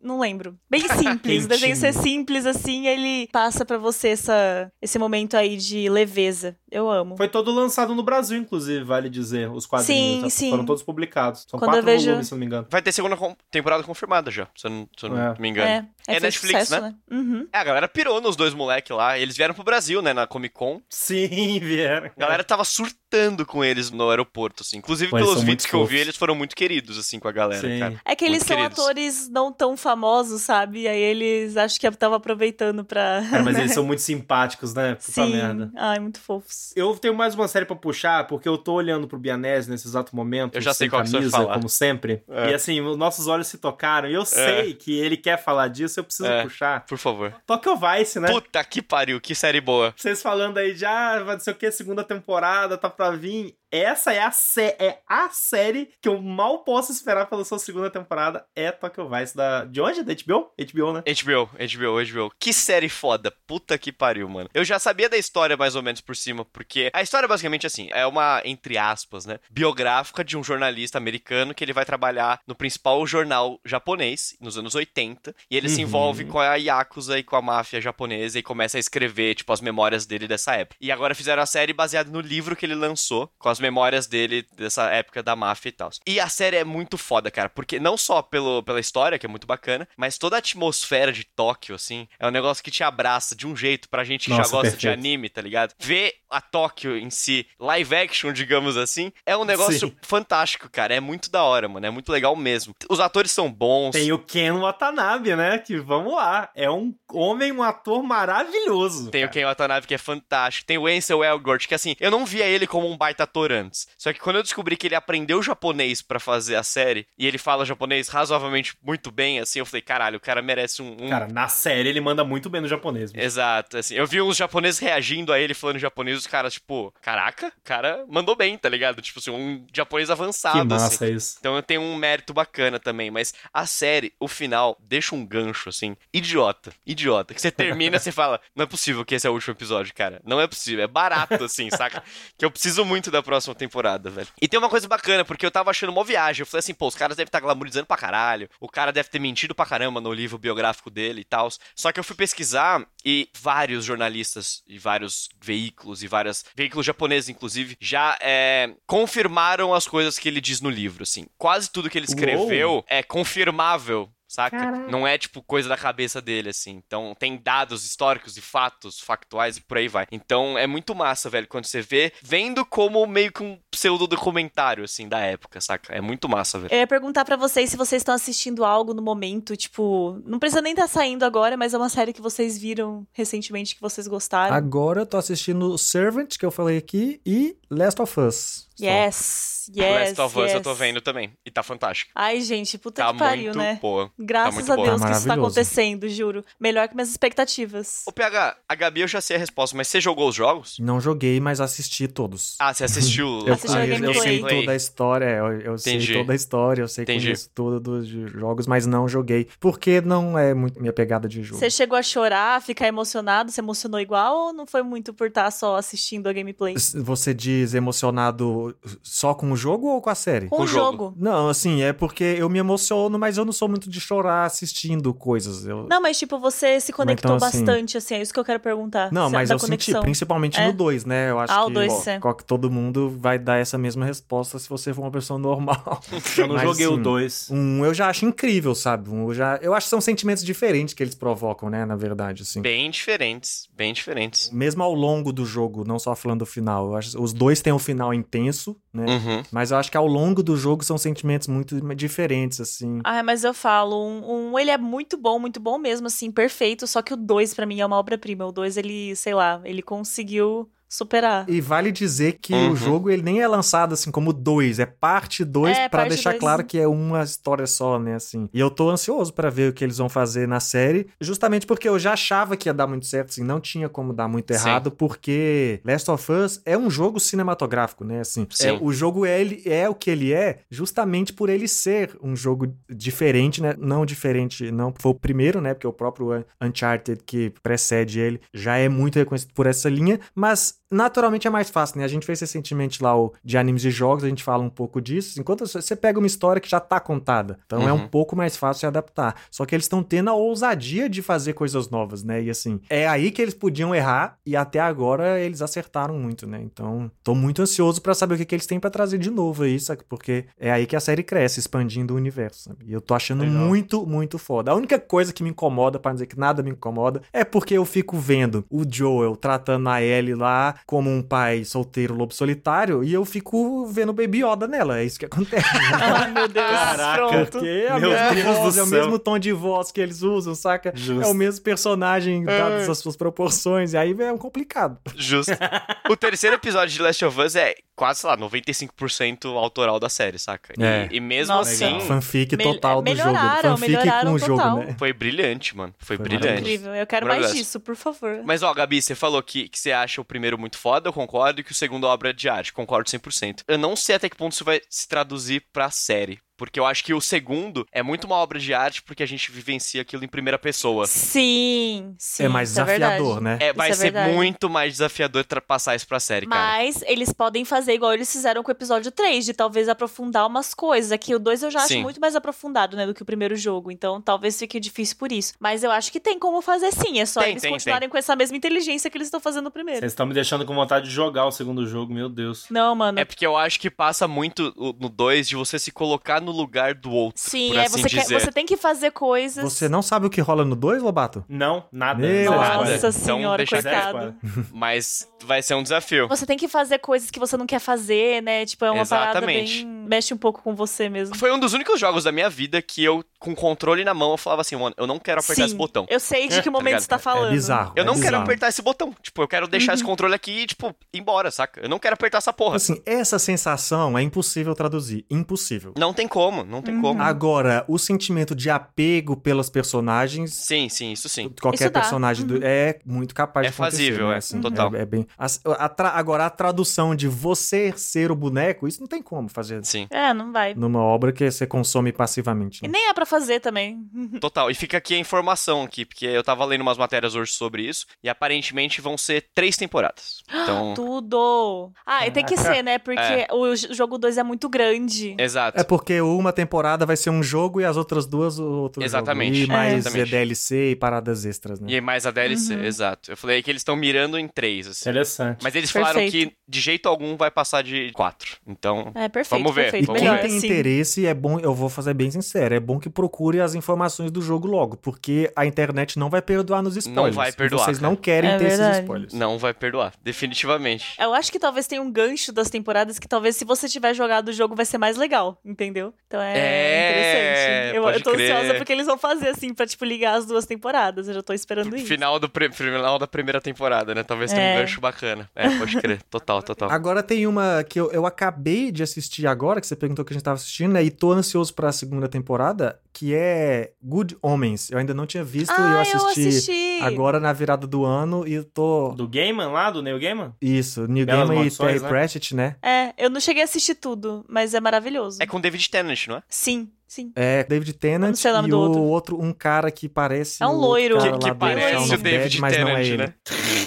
Não lembro. Bem (laughs) simples. o desenho ser simples, assim, ele passa pra você essa, esse momento aí de leveza. Eu amo. Foi todo lançado no Brasil, inclusive, vale dizer. Os quadrinhos Sim, sim. foram todos publicados. São Quando quatro eu vejo- volumes, se não me engano. Vai ter segunda temporada confirmada já, se eu não, se eu não É. me engano. É, É fez Netflix, sucesso, né? Uhum. É, a galera pirou nos dois moleques lá. Eles vieram pro Brasil, né, na Comic Con. Sim, (laughs) vieram. A galera tava surtando com eles no aeroporto, assim. Inclusive, Pô, pelos vídeos que eu vi, eles foram muito queridos, assim, com a galera, Sim. cara. É que eles Muito são queridos. atores não tão famosos, sabe? E aí eles acho que estavam aproveitando pra. Cara, mas (laughs) eles são muito simpáticos, né? Puta Sim. merda. Ai, muito fofos. Eu tenho mais uma série pra puxar, porque eu tô olhando pro Bianese nesse exato momento. Eu já sei sem qual que você vai camisa, falar. como sempre. É. E assim, os nossos olhos se tocaram. E eu sei que ele quer falar disso, eu preciso É. puxar. Por favor. Tokyo Vice, né? Puta que pariu, que série boa. Vocês falando aí de, ah, vai não sei o que, segunda temporada, tá pra vir. Essa é a, sé- é a série que eu mal posso esperar pela sua segunda temporada. É Tokyo Vice da... De onde? Da HBO? HBO, né? HBO, HBO, HBO. Que série foda. Puta que pariu, mano. Eu já sabia da história mais ou menos por cima, porque a história basicamente assim, é uma, entre aspas, né, biográfica de um jornalista americano que ele vai trabalhar no principal jornal japonês nos anos 80, e ele se Uhum. envolve com a Yakuza e com a máfia japonesa e começa a escrever, tipo, as memórias dele dessa época. E agora fizeram a série baseada no livro que ele lançou, com as memórias dele dessa época da máfia e tal. E a série é muito foda, cara, porque não só pelo, pela história, que é muito bacana, mas toda a atmosfera de Tóquio, assim, é um negócio que te abraça de um jeito pra gente que já Nossa, gosta de perfeito. anime, tá ligado? Ver a Tóquio em si, live action, digamos assim, é um negócio Sim. fantástico, cara. É muito da hora, mano. É muito legal mesmo. Os atores são bons. Tem o Ken Watanabe, né? Que vamos lá. É um homem, um ator maravilhoso. Tem o cara. Ken Watanabe, que é fantástico. Tem o Ansel Elgort, que assim, eu não via ele como um baita ator antes. Só que quando eu descobri que ele aprendeu japonês pra fazer a série, e ele fala japonês razoavelmente muito bem, assim, eu falei, caralho, o cara merece um... um- Cara, na série ele manda muito bem no japonês. bicho. Exato, assim, eu vi uns japoneses reagindo a ele falando japonês, os caras, tipo, caraca, o cara mandou bem, tá ligado? Tipo assim, um japonês Que avançado, assim. massa isso. Então eu tenho um mérito bacana também, mas a série, o final, deixa um gancho, assim, idiota, idiota, que você termina e você fala, não é possível que esse é o último episódio, cara, não é possível, é barato, assim, saca? Que eu preciso muito da próxima temporada, velho. E tem uma coisa bacana, porque eu tava achando uma viagem, eu falei assim, pô, os caras devem estar glamorizando pra caralho, o cara deve ter mentido pra caramba no livro biográfico dele e tal, só que eu fui pesquisar e vários jornalistas e vários veículos e várias veículos japoneses inclusive já é, confirmaram as coisas que ele diz no livro assim. Quase tudo que ele escreveu é confirmável saca? Caraca. não é tipo coisa da cabeça dele assim. Então tem dados históricos e fatos factuais e por aí vai. Então é muito massa velho quando você vê vendo como meio que um pseudo documentário assim da época saca? É muito massa velho. Eu ia perguntar pra vocês se vocês estão assistindo algo no momento, tipo, não precisa nem estar saindo agora, mas é uma série que vocês viram recentemente que vocês gostaram. Agora eu tô assistindo Servant, que eu falei aqui, e Last of Us. Só. Yes, yes. Last of Us yes. eu tô vendo também e tá fantástico Ai, gente, puta tá que pariu, muito né? boa Graças muito a boa. Deus Tá que isso tá acontecendo, juro. Melhor que minhas expectativas. Ô PH, a Gabi eu já sei a resposta, mas você jogou os jogos? Não joguei, mas assisti todos. Ah, você assistiu (laughs) Eu, Assistiu a conheço- eu sei toda a história, eu, eu sei toda a história, eu sei Entendi. conheço tudo dos jogos, mas não joguei. Porque não é muito minha pegada de jogo. Você chegou a chorar, ficar emocionado? Você emocionou igual ou não foi muito por estar só assistindo a gameplay? Você diz emocionado só com o jogo ou com a série? Com o o jogo. Não, assim, é porque eu me emociono, mas eu não sou muito de chorar assistindo coisas. Eu... Não, mas tipo, você se conectou então, assim- bastante, assim, é isso que eu quero perguntar. Não, mas da eu senti, conexão. principalmente É? no 2, né? Eu acho Ah, o que dois, ó, que todo mundo vai dar essa mesma resposta se você for uma pessoa normal. (laughs) Eu não Mas, joguei o assim, 2. Um eu já acho incrível, sabe? Um eu já, eu acho que são sentimentos diferentes que eles provocam, né, na verdade, assim. Bem diferentes, bem diferentes. Mesmo ao longo do jogo, não só falando do final, eu acho, os dois têm um final intenso, né? Uhum. Mas eu acho que ao longo do jogo são sentimentos muito diferentes, assim. Ah, mas eu falo, um, um, ele é muito bom, muito bom mesmo, assim, perfeito, só que o 2 pra mim é uma obra-prima. O 2, ele, sei lá, ele conseguiu superar. E vale dizer que Uhum. o jogo ele nem é lançado assim como dois, é parte 2 É, pra parte deixar dois. claro que é uma história só, né, assim. E eu tô ansioso pra ver o que eles vão fazer na série, justamente porque eu já achava que ia dar muito certo, assim, não tinha como dar muito Sim. errado, porque Last of Us é um jogo cinematográfico, né, assim. Sim. É, o jogo é, ele é o que ele é, justamente por ele ser um jogo diferente, né, não diferente, não foi o primeiro, né, porque o próprio Un- Uncharted que precede ele já é muito reconhecido por essa linha, mas naturalmente é mais fácil, né? A gente fez recentemente lá o de animes e jogos, a gente fala um pouco disso. Enquanto você pega uma história que já tá contada, então é Uhum. um pouco mais fácil de adaptar. Só que eles estão tendo a ousadia de fazer coisas novas, né? E assim, é aí que eles podiam errar e até agora eles acertaram muito, né? Então, tô muito ansioso pra saber o que, que eles têm pra trazer de novo aí, sabe? Porque é aí que a série cresce, expandindo o universo, sabe? E eu tô achando Legal. muito, muito foda. A única coisa que me incomoda, pra não dizer que nada me incomoda, é porque eu fico vendo o Joel tratando a Ellie lá como um pai solteiro lobo solitário e eu fico vendo Baby Yoda nela. É isso que acontece. Ai, (laughs) meu Deus. Caraca. Pronto. Porque é a mesma Deus voz, do é o mesmo tom de voz que eles usam, saca? Justo. É o mesmo personagem, dadas as suas proporções. E aí é um complicado. Justo. o terceiro episódio de Last of Us é quase, sei lá, 95% autoral da série, saca? E- É. E, mesmo Nossa. assim, Legal. Fanfic Mel- total do jogo. melhoraram, Fanfic com o jogo, total. né? foi brilhante, mano. Foi, Foi brilhante. Incrível. Eu quero mais disso, por favor. Mas, ó, Gabi, você falou que, que você acha o primeiro muito foda, eu concordo, e que o segundo é obra de arte, concordo 100%. Eu não sei até que ponto isso vai se traduzir pra série. Porque eu acho que o segundo é muito uma obra de arte porque a gente vivencia aquilo em primeira pessoa. Sim, sim. É mais isso desafiador, verdade. né? É, vai Isso é ser verdade. muito mais desafiador passar isso pra série, cara. Mas eles podem fazer igual eles fizeram com o episódio 3, de talvez aprofundar umas coisas. Aqui o 2 eu já acho Sim. muito mais aprofundado, né, do que o primeiro jogo. Então talvez fique difícil por isso. Mas eu acho que tem como fazer sim. É só Tem, eles tem, continuarem com essa mesma inteligência que eles estão fazendo no primeiro. Vocês estão me deixando com vontade de jogar o segundo jogo, meu Deus. Não, mano. É porque eu acho que passa muito no 2 de você se colocar no lugar do outro. Sim, por é, assim você, quer- você tem que fazer coisas. Você não sabe o que rola no 2, Lobato? Não, nada. Meu. Nossa Então, senhora, Zero coitado. (laughs) Mas vai ser um desafio. Você tem que fazer coisas que você não quer fazer, né? Tipo, é uma Exatamente. parada bem... Mexe um pouco com você mesmo. Foi um dos únicos jogos da minha vida que eu, com o controle na mão, eu falava assim, mano, eu não quero apertar Sim, esse botão. Eu sei de que (laughs) momento ligado? você tá falando. É bizarro. Eu é não quero bizarro. apertar esse botão. Tipo, eu quero deixar esse controle aqui e, tipo, embora, saca? Eu não quero apertar essa porra. Assim, essa sensação é impossível traduzir. Impossível. Não tem como, não tem Uhum. como. Agora, o sentimento de apego pelas personagens. Sim, sim, isso sim. Qualquer Isso personagem do- é muito capaz É de acontecer, fazível, né? é, Assim, total. É, é bem. a- a tra- agora, a tradução de você ser o boneco, isso não tem como fazer Sim, É, não vai. numa obra que você consome passivamente. E né? nem é pra fazer também. (laughs) total. E fica aqui a informação aqui, porque eu tava lendo umas matérias hoje sobre isso, e aparentemente vão ser três temporadas. Então, Tudo. Ah, e tem que ser, né? Porque É. o jogo 2 é muito grande. exato. É porque uma temporada vai ser um jogo e as outras duas outro Exatamente, jogo. E mais exatamente. é DLC e paradas extras, né? E mais a DLC, Uhum. exato. Eu falei que eles estão mirando em três, assim. Interessante. Mas eles falaram Perfeito. que de jeito algum vai passar de quatro. Então, É, perfeito, Vamos ver, perfeito. E vamos quem Melhor, tem sim. interesse, é bom, eu vou fazer bem sincero, é bom que procure as informações do jogo logo, porque a internet não vai perdoar nos spoilers. vai e perdoar, Vocês cara. não querem É ter esses verdade. spoilers. não vai perdoar. Definitivamente. Eu acho que talvez tenha um gancho das temporadas que talvez se você tiver jogado o jogo vai ser mais legal, entendeu? Então é, É, interessante. Eu, eu tô crer. ansiosa porque eles vão fazer assim pra, tipo, ligar as duas temporadas. Eu já tô esperando isso. Final, do final da primeira temporada, né? Talvez tenha um É. gancho bacana. É, pode crer. (laughs) Total, total. Agora tem uma que eu, eu acabei de assistir agora, que você perguntou que a gente tava assistindo, né? E tô ansioso pra segunda temporada, que é Good Homens. Eu ainda não tinha visto e eu ah, assisti, eu assisti. agora na virada do ano e eu tô. Do Gaiman lá, do Neil Gaiman? Isso, Neil Belas Gaiman e Terry né? Pratchett, né? É, eu não cheguei a assistir tudo, mas é maravilhoso. É com David Tennant, não é? Sim, sim. É, David Tennant não o e o outro. outro, um cara que parece. É um o loiro. cara Que, lá que do parece Shaun o of David Dead, mas não é ele. né?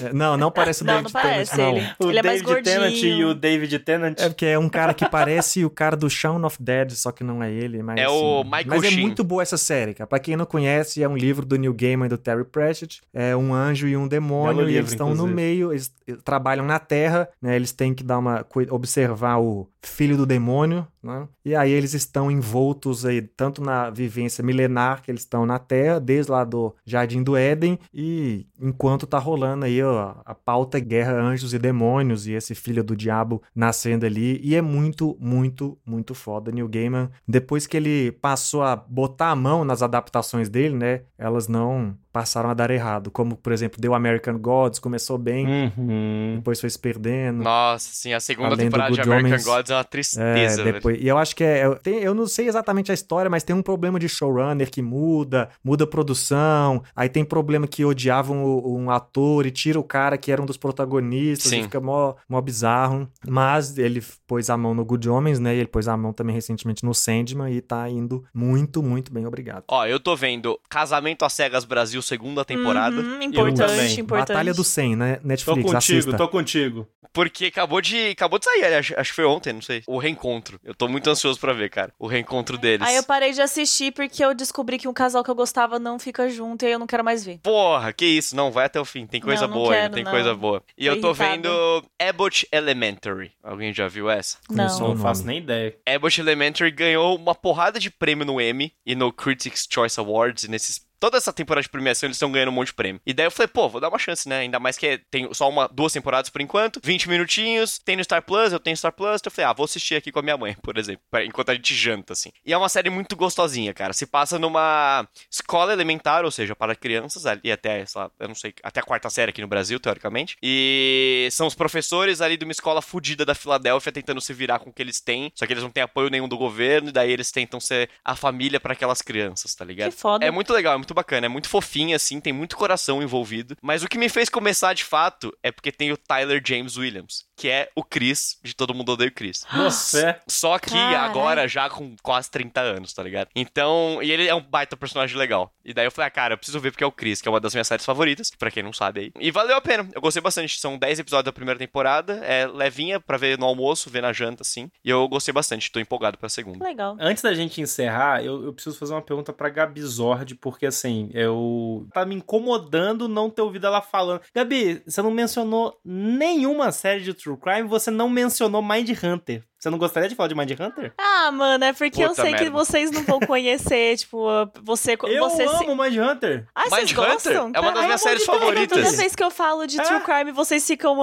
É, Não, não parece o Não, David não parece Tennant, não. ele. O Ele é mais David Tennant e o David Tennant. É porque é um cara que parece o cara do Shaun of Dead, só que não é ele. Mas, É assim, o Michael Mas é Sheen. muito boa essa série, cara. Pra quem não conhece, é um livro do Neil Gaiman e do Terry Pratchett. É um anjo e um demônio, Belo e livro, eles estão no meio, eles trabalham na Terra, né? Eles têm que dar uma observar o filho do demônio, né? E aí eles estão envoltos aí, tanto na vivência milenar que eles estão na Terra, desde lá do Jardim do Éden, e enquanto tá rolando aí ó, a pauta guerra anjos e demônios e esse filho do diabo nascendo ali, e é muito, muito, muito foda. Neil Gaiman, depois que ele passou a botar a mão nas adaptações dele, né, elas não passaram a dar errado, como por exemplo, deu American Gods, começou bem, Uhum. depois foi se perdendo. Nossa, sim, a segunda Além temporada de American Homens. Gods é uma É, tristeza, velho. depois, e eu acho que é. Eu, tem- eu não sei exatamente a história, mas tem um problema de showrunner que muda, muda a produção. Aí tem problema que odiavam o- um ator e tira o cara que era um dos protagonistas Sim. e fica mó, mó bizarro. Mas ele pôs a mão no Good Homens, né? E ele pôs a mão também recentemente no Sandman e tá indo muito, muito bem, obrigado. Ó, eu tô vendo Casamento às Cegas Brasil, segunda temporada. Uhum, importante, importante. Batalha do 100, né? Tô Netflix, contigo, assista. tô contigo. Porque acabou de, acabou de sair, acho, acho que foi ontem, não sei. O reencontro. Eu tô muito ansioso pra ver, cara. O reencontro deles. Aí eu parei de assistir porque eu descobri que um casal que eu gostava não fica junto e aí eu não quero mais ver. Porra, que isso? Não, vai até o fim. Tem coisa Não, não boa ainda, quero, tem não. coisa boa. E Tô eu tô irritada. vendo Abbott Elementary. Alguém já viu essa? Não. o Não faço nem ideia. Abbott Elementary ganhou uma porrada de prêmio no Emmy e no Critics' Choice Awards e nesses Toda essa temporada de premiação eles estão ganhando um monte de prêmio. E daí eu falei, pô, vou dar uma chance, né? Ainda mais que é- tem só uma, duas temporadas por enquanto, 20 minutinhos, tem no Star Plus, eu tenho Star Plus, então eu falei, ah, vou assistir aqui com a minha mãe, por exemplo, pra- enquanto a gente janta, assim. E é uma série muito gostosinha, cara. Se passa numa escola elementar, ou seja, para crianças, ali até, sei lá, eu não sei, até a quarta série aqui no Brasil, teoricamente. E são os professores ali de uma escola fodida da Filadélfia tentando se virar com o que eles têm, só que eles não têm apoio nenhum do governo, e daí eles tentam ser a família para aquelas crianças, tá ligado? Que foda. É muito legal, é muito bacana, é muito fofinha, assim, tem muito coração envolvido. Mas o que me fez começar de fato é porque tem o Tyler James Williams, que é o Chris de Todo Mundo Odeia o Chris. (gasps) Você. Só que Caralho. agora já com quase 30 anos, tá ligado? Então, e ele é um baita personagem legal. E daí eu falei, ah, cara, eu preciso ver porque é o Chris, que é uma das minhas séries favoritas, pra quem não sabe aí. E valeu a pena, eu gostei bastante. São 10 episódios da primeira temporada, é levinha pra ver no almoço, ver na janta, assim. E eu gostei bastante, tô empolgado pra segunda. Legal. Antes da gente encerrar, eu, eu preciso fazer uma pergunta pra Gabi Zord, porque assim, eu. Tá me incomodando não ter ouvido ela falando. Gabi, você não mencionou nenhuma série de True Crime, você não mencionou Mind Hunter. Você não gostaria de falar de Mindhunter? Ah, mano, é porque eu Puta sei que merda. vocês não vão conhecer, (laughs) tipo, você... Eu você se- amo Mindhunter. Ah, vocês Mindhunter gostam? é uma das Ai, minhas eu séries favoritas. Toda vez que eu falo de É? True Crime, vocês ficam...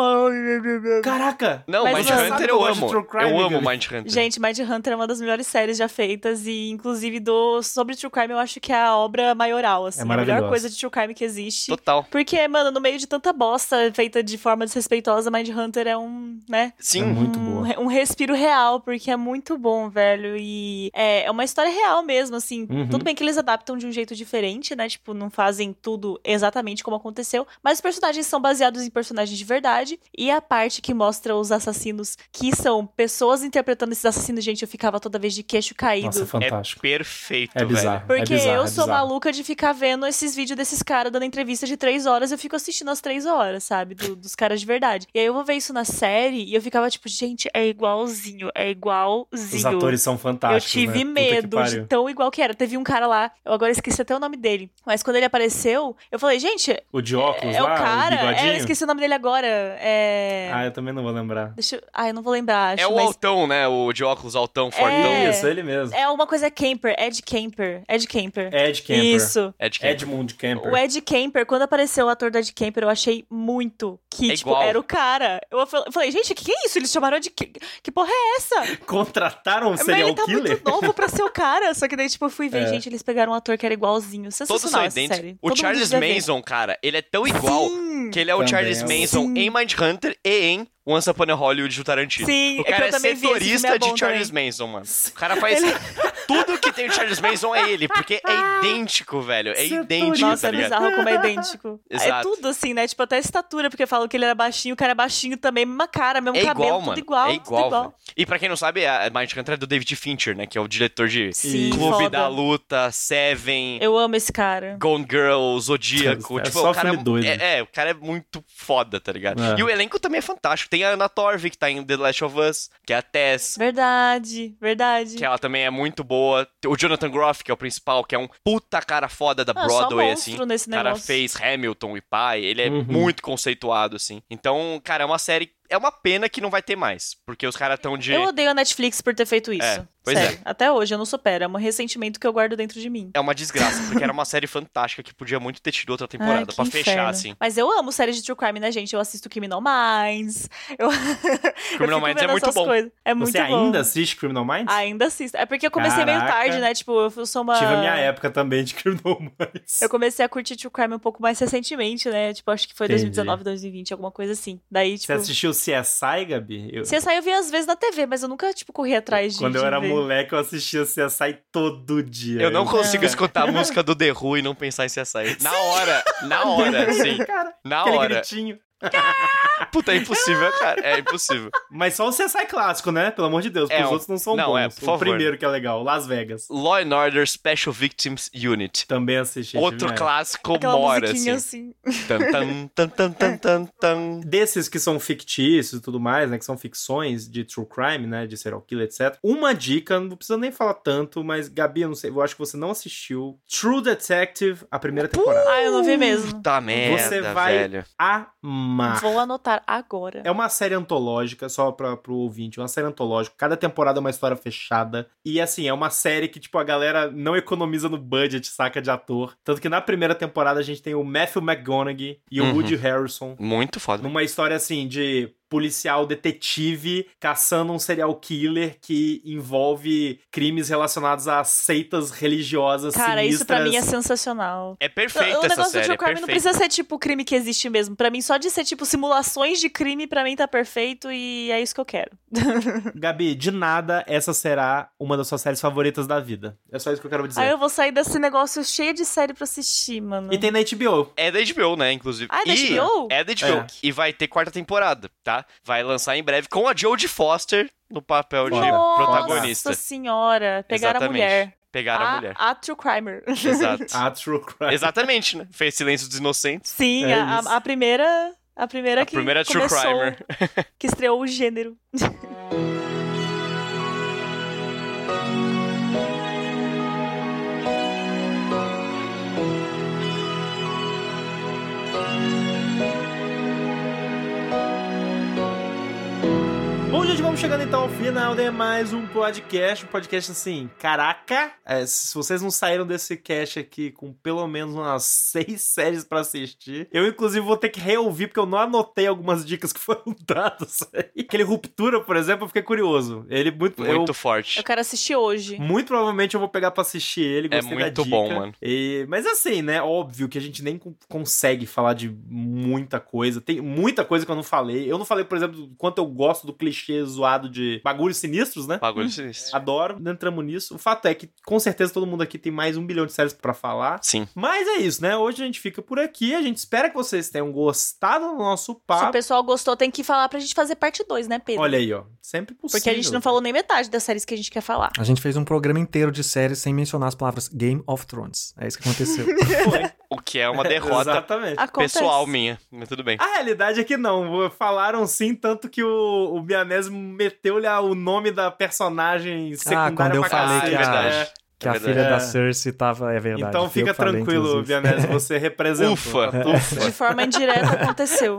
Caraca! Não, Mas, mano, sabe que eu eu amo. true crime, eu amo Gabi? Mindhunter. Gente, Mindhunter é uma das melhores séries já feitas e, inclusive, do sobre True Crime, eu acho que é a obra maioral, assim. É a melhor coisa de True Crime que existe. Total. Porque, mano, no meio de tanta bosta feita de forma desrespeitosa, Mindhunter é um, né? Sim. É muito um, boa. um respiro real, porque é muito bom, velho. E é, é uma história real mesmo, assim. Uhum. Tudo bem que eles adaptam de um jeito diferente, né? Tipo, não fazem tudo exatamente como aconteceu. Mas os personagens são baseados em personagens de verdade. E a parte que mostra os assassinos, que são pessoas interpretando esses assassinos, gente, eu ficava toda vez de queixo caído. Nossa, é É fantástico. perfeito, É bizarro. velho. Porque é bizarro, eu é sou maluca de ficar vendo esses vídeos desses caras dando entrevista de três horas, eu fico assistindo as três horas, sabe? Do- dos caras de verdade. E aí eu vou ver isso na série e eu ficava tipo, gente, é igualzinho, é igualzinho. Os atores são Eu fantásticos. tive né? Medo de tão igual que era. Teve um cara lá, eu agora esqueci até o nome dele. Mas quando ele apareceu, eu falei, gente, O de óculos é lá, o cara. bigodinho? é, eu esqueci o nome dele agora. É. Ah, eu também não vou lembrar. Deixa eu. Ah, eu não vou lembrar. Acho, É o mas... altão, né? O de óculos altão, fortão. É. Isso, ele mesmo. É uma coisa Camper, Ed Camper. Ed Camper. Ed Camper. Isso. É de quem? Edmund Camper. O Ed Kemper, quando apareceu o ator do Ed Kemper, eu achei muito que, É tipo, igual. era o cara. Eu fal- eu falei, gente, que que é isso? Eles chamaram de. Que, que porra é essa? (laughs) Contrataram um Mas serial ele tá killer? muito novo pra ser o (laughs) cara. Só que daí, tipo, eu fui ver, É. gente, eles pegaram um ator que era igualzinho. Todos são idênticos. O Todo Charles ver. Manson, cara, ele é tão igual Sim. que ele é o Também Charles é Manson Sim. em Mindhunter e em Once Upon a Hollywood do Tarantino. Sim, O é que cara eu é também vi, setorista é de Charles também. Manson, mano. O cara faz (laughs) tudo que tem o Charles Manson é ele, porque é idêntico, velho. É Setorista. idêntico, Nossa, tá é ligado? bizarro como é idêntico. (laughs) É Exato. tudo assim, né? Tipo, até a estatura, porque falam que ele era baixinho, o cara é baixinho também, mesma cara, mesmo É cabelo, igual, tudo mano. igual. é tudo igual, igual. E pra quem não sabe, a Mindhunter é do David Fincher, né? Que é o diretor de Sim, Clube foda. da Luta, Seven, Eu amo esse cara. Gone Girl, Zodíaco. É tipo, só o cara filme doido. É, é, o cara é muito foda, tá ligado? É. E o elenco também é fantástico. Tem a Anna Torv, que tá em The Last of Us, que é a Tess. Verdade, verdade. Que ela também é muito boa. O Jonathan Groff, que é o principal, que é um puta cara foda da Ah, Broadway, assim. nesse O cara negócio. fez Hamilton e pai. Ele é Uhum. muito conceituado, assim. Então, cara, é uma série. É uma pena que não vai ter mais. Porque os caras tão de. Eu odeio a Netflix por ter feito isso. É, pois Sério. Até hoje eu não supero. É um ressentimento que eu guardo dentro de mim. É uma desgraça, porque era uma série fantástica que podia muito ter tido outra temporada pra fechar, inferno. assim. Mas eu amo séries de true crime, né, gente? Eu assisto Criminal Minds. Eu... (laughs) Criminal Minds é muito bom. coisas. É muito Você bom. ainda assiste Criminal Minds? Ainda assisto. É porque eu comecei meio Caraca. tarde, né? Tipo, eu sou uma. Tive a minha época também de Criminal Minds. Eu comecei a curtir True Crime um pouco mais recentemente, né? Tipo, acho que foi Entendi. 2019, 2020, alguma coisa assim. Daí, Você tipo. assistiu CSI, Gabi? Eu- CSI eu vi às vezes na TV, mas eu nunca, tipo, corri atrás de. Quando eu era ver. moleque, eu assistia CSI todo dia. Eu não Eu- consigo Não. escutar a (laughs) música do The Who e não pensar em CSI. Na hora, na hora, (laughs) sim. Cara, Na hora. gritinho. Puta, é impossível, cara. É impossível. Mas só o CSI clássico, né? Pelo amor de Deus, porque É, os outros não são não, bons. é, por o favor. primeiro que é legal, Las Vegas. Law and Order Special Victims Unit. Também assisti. Outro clássico Aquela mora, assim. assim. Tan, tan, tan, tan, tan, tan, tan. (laughs) desses que são fictícios e tudo mais, né? Que são ficções de true crime, né? De serial killer, etc. Uma dica, não precisa nem falar tanto, mas Gabi, eu não sei, eu acho que você não assistiu True Detective, a primeira temporada. Ah, eu não vi mesmo. Puta merda, Você vai- velho. Amar. Vou anotar agora. É uma série antológica, só pra, pro ouvinte, é uma série antológica. Cada temporada é uma história fechada. E assim, é uma série que, tipo, a galera não economiza no budget, saca, de ator. Tanto que na primeira temporada a gente tem o Matthew McConaughey e o Uhum. Woody Harrison. Muito foda. Numa história assim de policial detetive caçando um serial killer que envolve crimes relacionados a seitas religiosas Cara, sinistras. isso pra mim é sensacional. É O perfeita essa negócio do série, é Crime não perfeita. precisa ser tipo o crime que existe mesmo. Pra mim, só de ser tipo simulações de crime, pra mim tá perfeito e é isso que eu quero. (laughs) Gabi, de nada essa será uma das suas séries favoritas da vida. É só isso que eu quero dizer. Aí eu vou sair desse negócio cheio de série pra assistir, mano. E tem na HBO. É da HBO, né, inclusive. Ah, é da E- HBO? É da HBO. É. E vai ter quarta temporada, tá? Vai lançar em breve com a Jodie Foster no papel de Nossa protagonista. senhora, pegaram a mulher. Pegaram a, mulher. A True Crimer. Exato. (laughs) A True Crime. Exatamente, né? Fez Silêncio dos Inocentes. Sim, É a, a- a primeira. A primeira A que primeira True começou, Crimer. que estreou o gênero. (laughs) Vamos chegando então ao final de mais um podcast. Um podcast assim, caraca. É, se vocês não saíram desse cast aqui com pelo menos umas (laughs) seis séries pra assistir, eu inclusive vou ter que reouvir porque eu não anotei algumas dicas que foram (laughs) dadas aí. Aquele Ruptura, por exemplo, eu fiquei curioso. Ele muito... Muito eu, forte. Eu quero assistir hoje. muito provavelmente eu vou pegar pra assistir ele. É muito dica. bom, mano. E- mas assim, né? Óbvio que a gente nem con- consegue falar de muita coisa. Tem muita coisa que eu não falei. Eu não falei, por exemplo, do quanto eu gosto do clichê zoado de bagulhos sinistros, né? Bagulho sinistro. Adoro, não entramos nisso. O fato é que, com certeza, todo mundo aqui tem mais um bilhão de séries pra falar. Sim. Mas é isso, né? Hoje a gente fica por aqui. A gente espera que vocês tenham gostado do nosso Se o papo. pessoal gostou, tem que falar pra gente fazer parte 2, né, Pedro? Olha aí, ó. Sempre possível. Porque a gente não falou nem metade das séries que a gente quer falar. A gente fez um programa inteiro de séries sem mencionar as palavras Game of Thrones. É isso que aconteceu. (laughs) Foi. (laughs) O que é uma derrota Exatamente. Acontece. pessoal minha. Mas tudo bem. A realidade é que não. Falaram sim, tanto que o, o Bianese meteu-lhe a- o nome da personagem secundária Ah, quando eu pra falei que a- né? que a verdade. filha da É. Cersei tava. É verdade. Então fica falei, tranquilo, inclusive. Bianese, você (laughs) representou. Ufa. Tá tudo De forma indireta aconteceu.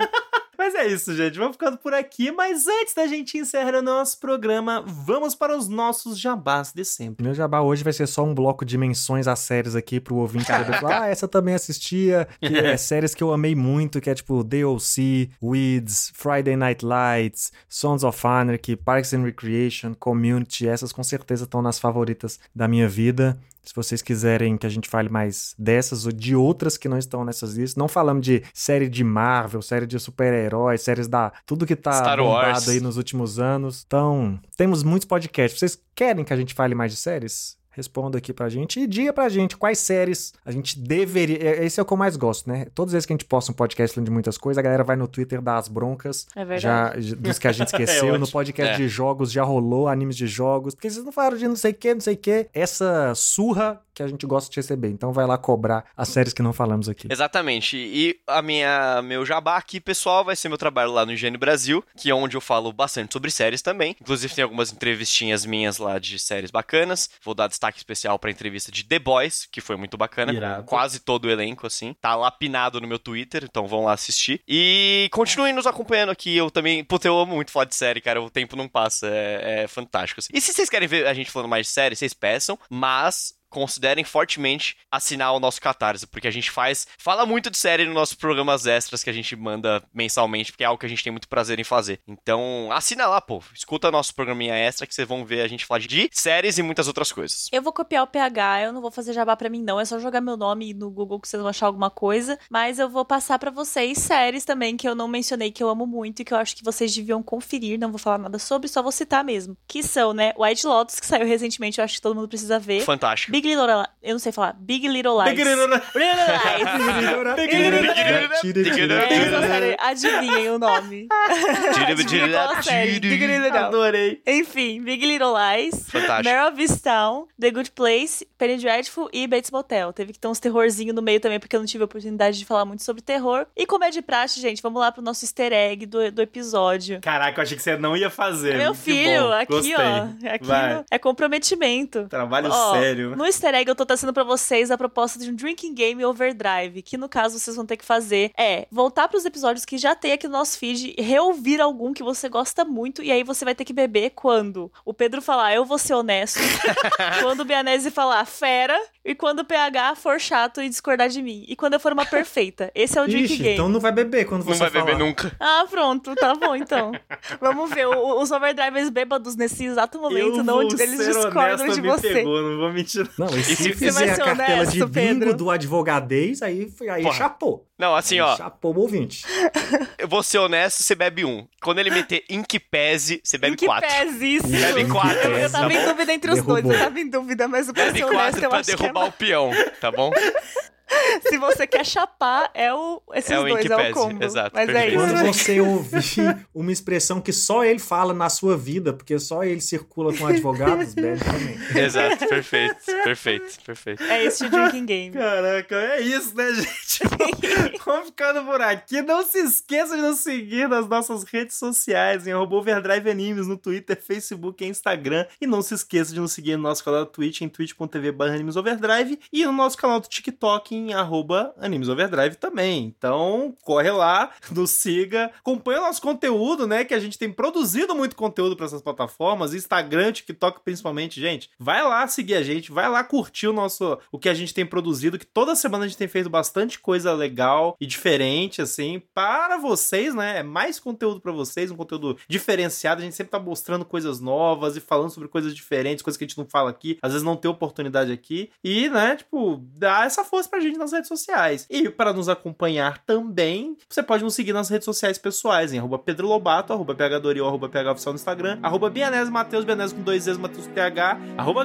Mas é isso, gente. Vamos ficando por aqui. Mas antes da gente encerrar o nosso programa, vamos para os nossos jabás de sempre. Meu jabá hoje vai ser só um bloco de menções às séries aqui pro ouvinte ah, essa também assistia, que é (laughs) séries que eu amei muito, que é tipo DLC, Weeds, Friday Night Lights, Sons of Anarchy, Parks and Recreation, Community, essas com certeza estão nas favoritas da minha vida. Se vocês quiserem que a gente fale mais dessas ou de outras que não estão nessas listas, não falamos de série de Marvel, série de super-heróis, séries da. Tudo que tá Star Wars. aí nos últimos anos. Então, temos muitos podcasts. Vocês querem que a gente fale mais de séries? Responda aqui pra gente e diga pra gente quais séries a gente deveria. é- Esse é o que eu mais gosto, né? Todas as vezes que a gente posta um podcast falando de muitas coisas, a galera vai no Twitter dar as broncas. É verdade. Já, dos que a gente (laughs) esqueceu. no ótimo. podcast É. de jogos já rolou, animes de jogos. Porque vocês não falaram de não sei o que, não sei o que. Essa surra que a gente gosta de receber. Então vai lá cobrar as séries que não falamos aqui. Exatamente. E a minha meu jabá aqui, pessoal, vai ser meu trabalho lá no Higiene Brasil, que é onde eu falo bastante sobre séries também. Inclusive tem algumas entrevistinhas minhas lá de séries bacanas. Vou dar destaque especial pra entrevista de The Boys, que foi muito bacana. Irado. Quase todo o elenco, assim. Tá lapinado no meu Twitter, então vão lá assistir. E continuem nos acompanhando aqui. Eu também. Puta, eu amo muito falar de série, cara. O tempo não passa. É, é fantástico. assim. E se vocês querem ver a gente falando mais de série, vocês peçam, mas considerem fortemente assinar o nosso Catarse, porque a gente faz, fala muito de série nos nossos programas extras que a gente manda mensalmente, porque é algo que a gente tem muito prazer em fazer. Então, assina lá, pô. Escuta nosso programinha extra que vocês vão ver a gente falar de séries e muitas outras coisas. Eu vou copiar o PH, eu não vou fazer jabá pra mim, não. É só jogar meu nome no Google que vocês vão achar alguma coisa. Mas eu vou passar pra vocês séries também que eu não mencionei, que eu amo muito e que eu acho que vocês deviam conferir. Não vou falar nada sobre, só vou citar mesmo. Que são, né? White Lotus, que saiu recentemente, eu acho que todo mundo precisa ver. Fantástico. Big Little Lies. Eu não sei falar. Big Little Lies. Big Little Lies. Big Little Lies. Adivinhem o nome. Lies. Adorei. Enfim, Big Little Lies. Fantástico. Mare of Easttown, The Good Place, Penny Dreadful e Bates Motel. Teve que ter uns terrorzinho no meio também, porque eu não tive a oportunidade de falar muito sobre terror. E como é de praxe, gente, vamos lá pro nosso easter egg do, do episódio. Caraca, eu achei que você não ia fazer. Meu filho, bom. aqui, Gostei. ó. Aqui Vai. é comprometimento. Trabalho Ó, sério. No easter egg eu tô trazendo pra vocês a proposta de um drinking game overdrive, que no caso vocês vão ter que fazer é voltar pros episódios que já tem aqui no nosso feed, reouvir algum que você gosta muito e aí você vai ter que beber quando o Pedro falar eu vou ser honesto, (laughs) quando o Bianese falar fera e quando o PH for chato e discordar de mim. E quando eu for uma perfeita. Esse é o drinking Ixi, game. então não vai beber quando você Não vai beber nunca. Ah, pronto, tá bom então. (laughs) Vamos ver o- os overdrivers bêbados nesse exato momento, eu não, vou eles discordam honesto, de me você. pegou, não vou mentir. Não, e se, se- Você vai fizer a ser cartela de honesto, bingo Pedro? do advogadez, aí, foi- aí Porra. chapou. Não, assim, Aí ó, Chapou o ouvinte. (laughs) eu vou ser honesto, você bebe um. Quando ele meter em que pese, você bebe Em que quatro. pese isso? Bebe quatro, Eu, eu tá tava em dúvida entre os Derrubou. dois, eu tava em dúvida, mas o pra ser honesto eu pra acho que derrubar é o peão, tá bom? (laughs) Se você quer chapar, é o, esses É o dois, é o combo. exato, Mas é isso. Quando você ouvir uma expressão que só ele fala na sua vida, porque só ele circula com advogados, (laughs) bebe também. Exato, perfeito, perfeito, perfeito. É esse o drinking game. Caraca, é isso, né, gente? (laughs) Vamos ficando por aqui. Não se esqueça de nos seguir nas nossas redes sociais, em arroba Overdrive Animes, no Twitter, Facebook e Instagram. E não se esqueça de nos seguir no nosso canal da Twitch, em twitch.tv barra Animes Overdrive, e no nosso canal do TikTok, em arroba Animes Overdrive também. Então, corre lá, (laughs) nos siga, acompanha o nosso conteúdo, né? Que a gente tem produzido muito conteúdo para essas plataformas, Instagram, TikTok principalmente, gente. Vai lá seguir a gente, vai lá curtir o nosso o que a gente tem produzido, que toda semana a gente tem feito bastante coisa legal e diferente assim para vocês, né? É mais conteúdo para vocês, um conteúdo diferenciado. A gente sempre tá mostrando coisas novas e falando sobre coisas diferentes, coisas que a gente não fala aqui, às vezes não tem oportunidade aqui e, né, tipo, dá essa força pra gente nas redes sociais. E para nos acompanhar também, você pode nos seguir nas redes sociais pessoais, em arroba Pedro Lobato, arroba PHDori arroba PH Oficial no Instagram, arroba Bianese Matheus, Bianese com dois E's, Matheus TH, arroba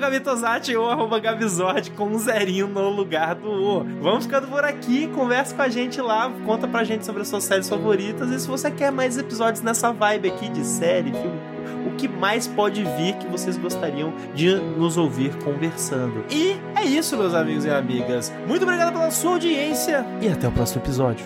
ou arroba Gavizord com um zerinho no lugar do O. Vamos ficando por aqui, conversa com a gente lá, conta pra gente sobre as suas séries favoritas e se você quer mais episódios nessa vibe aqui de série, filme, o que mais pode vir que vocês gostariam de nos ouvir conversando. E é isso, meus amigos e amigas. Muito obrigado pela sua audiência e até o próximo episódio.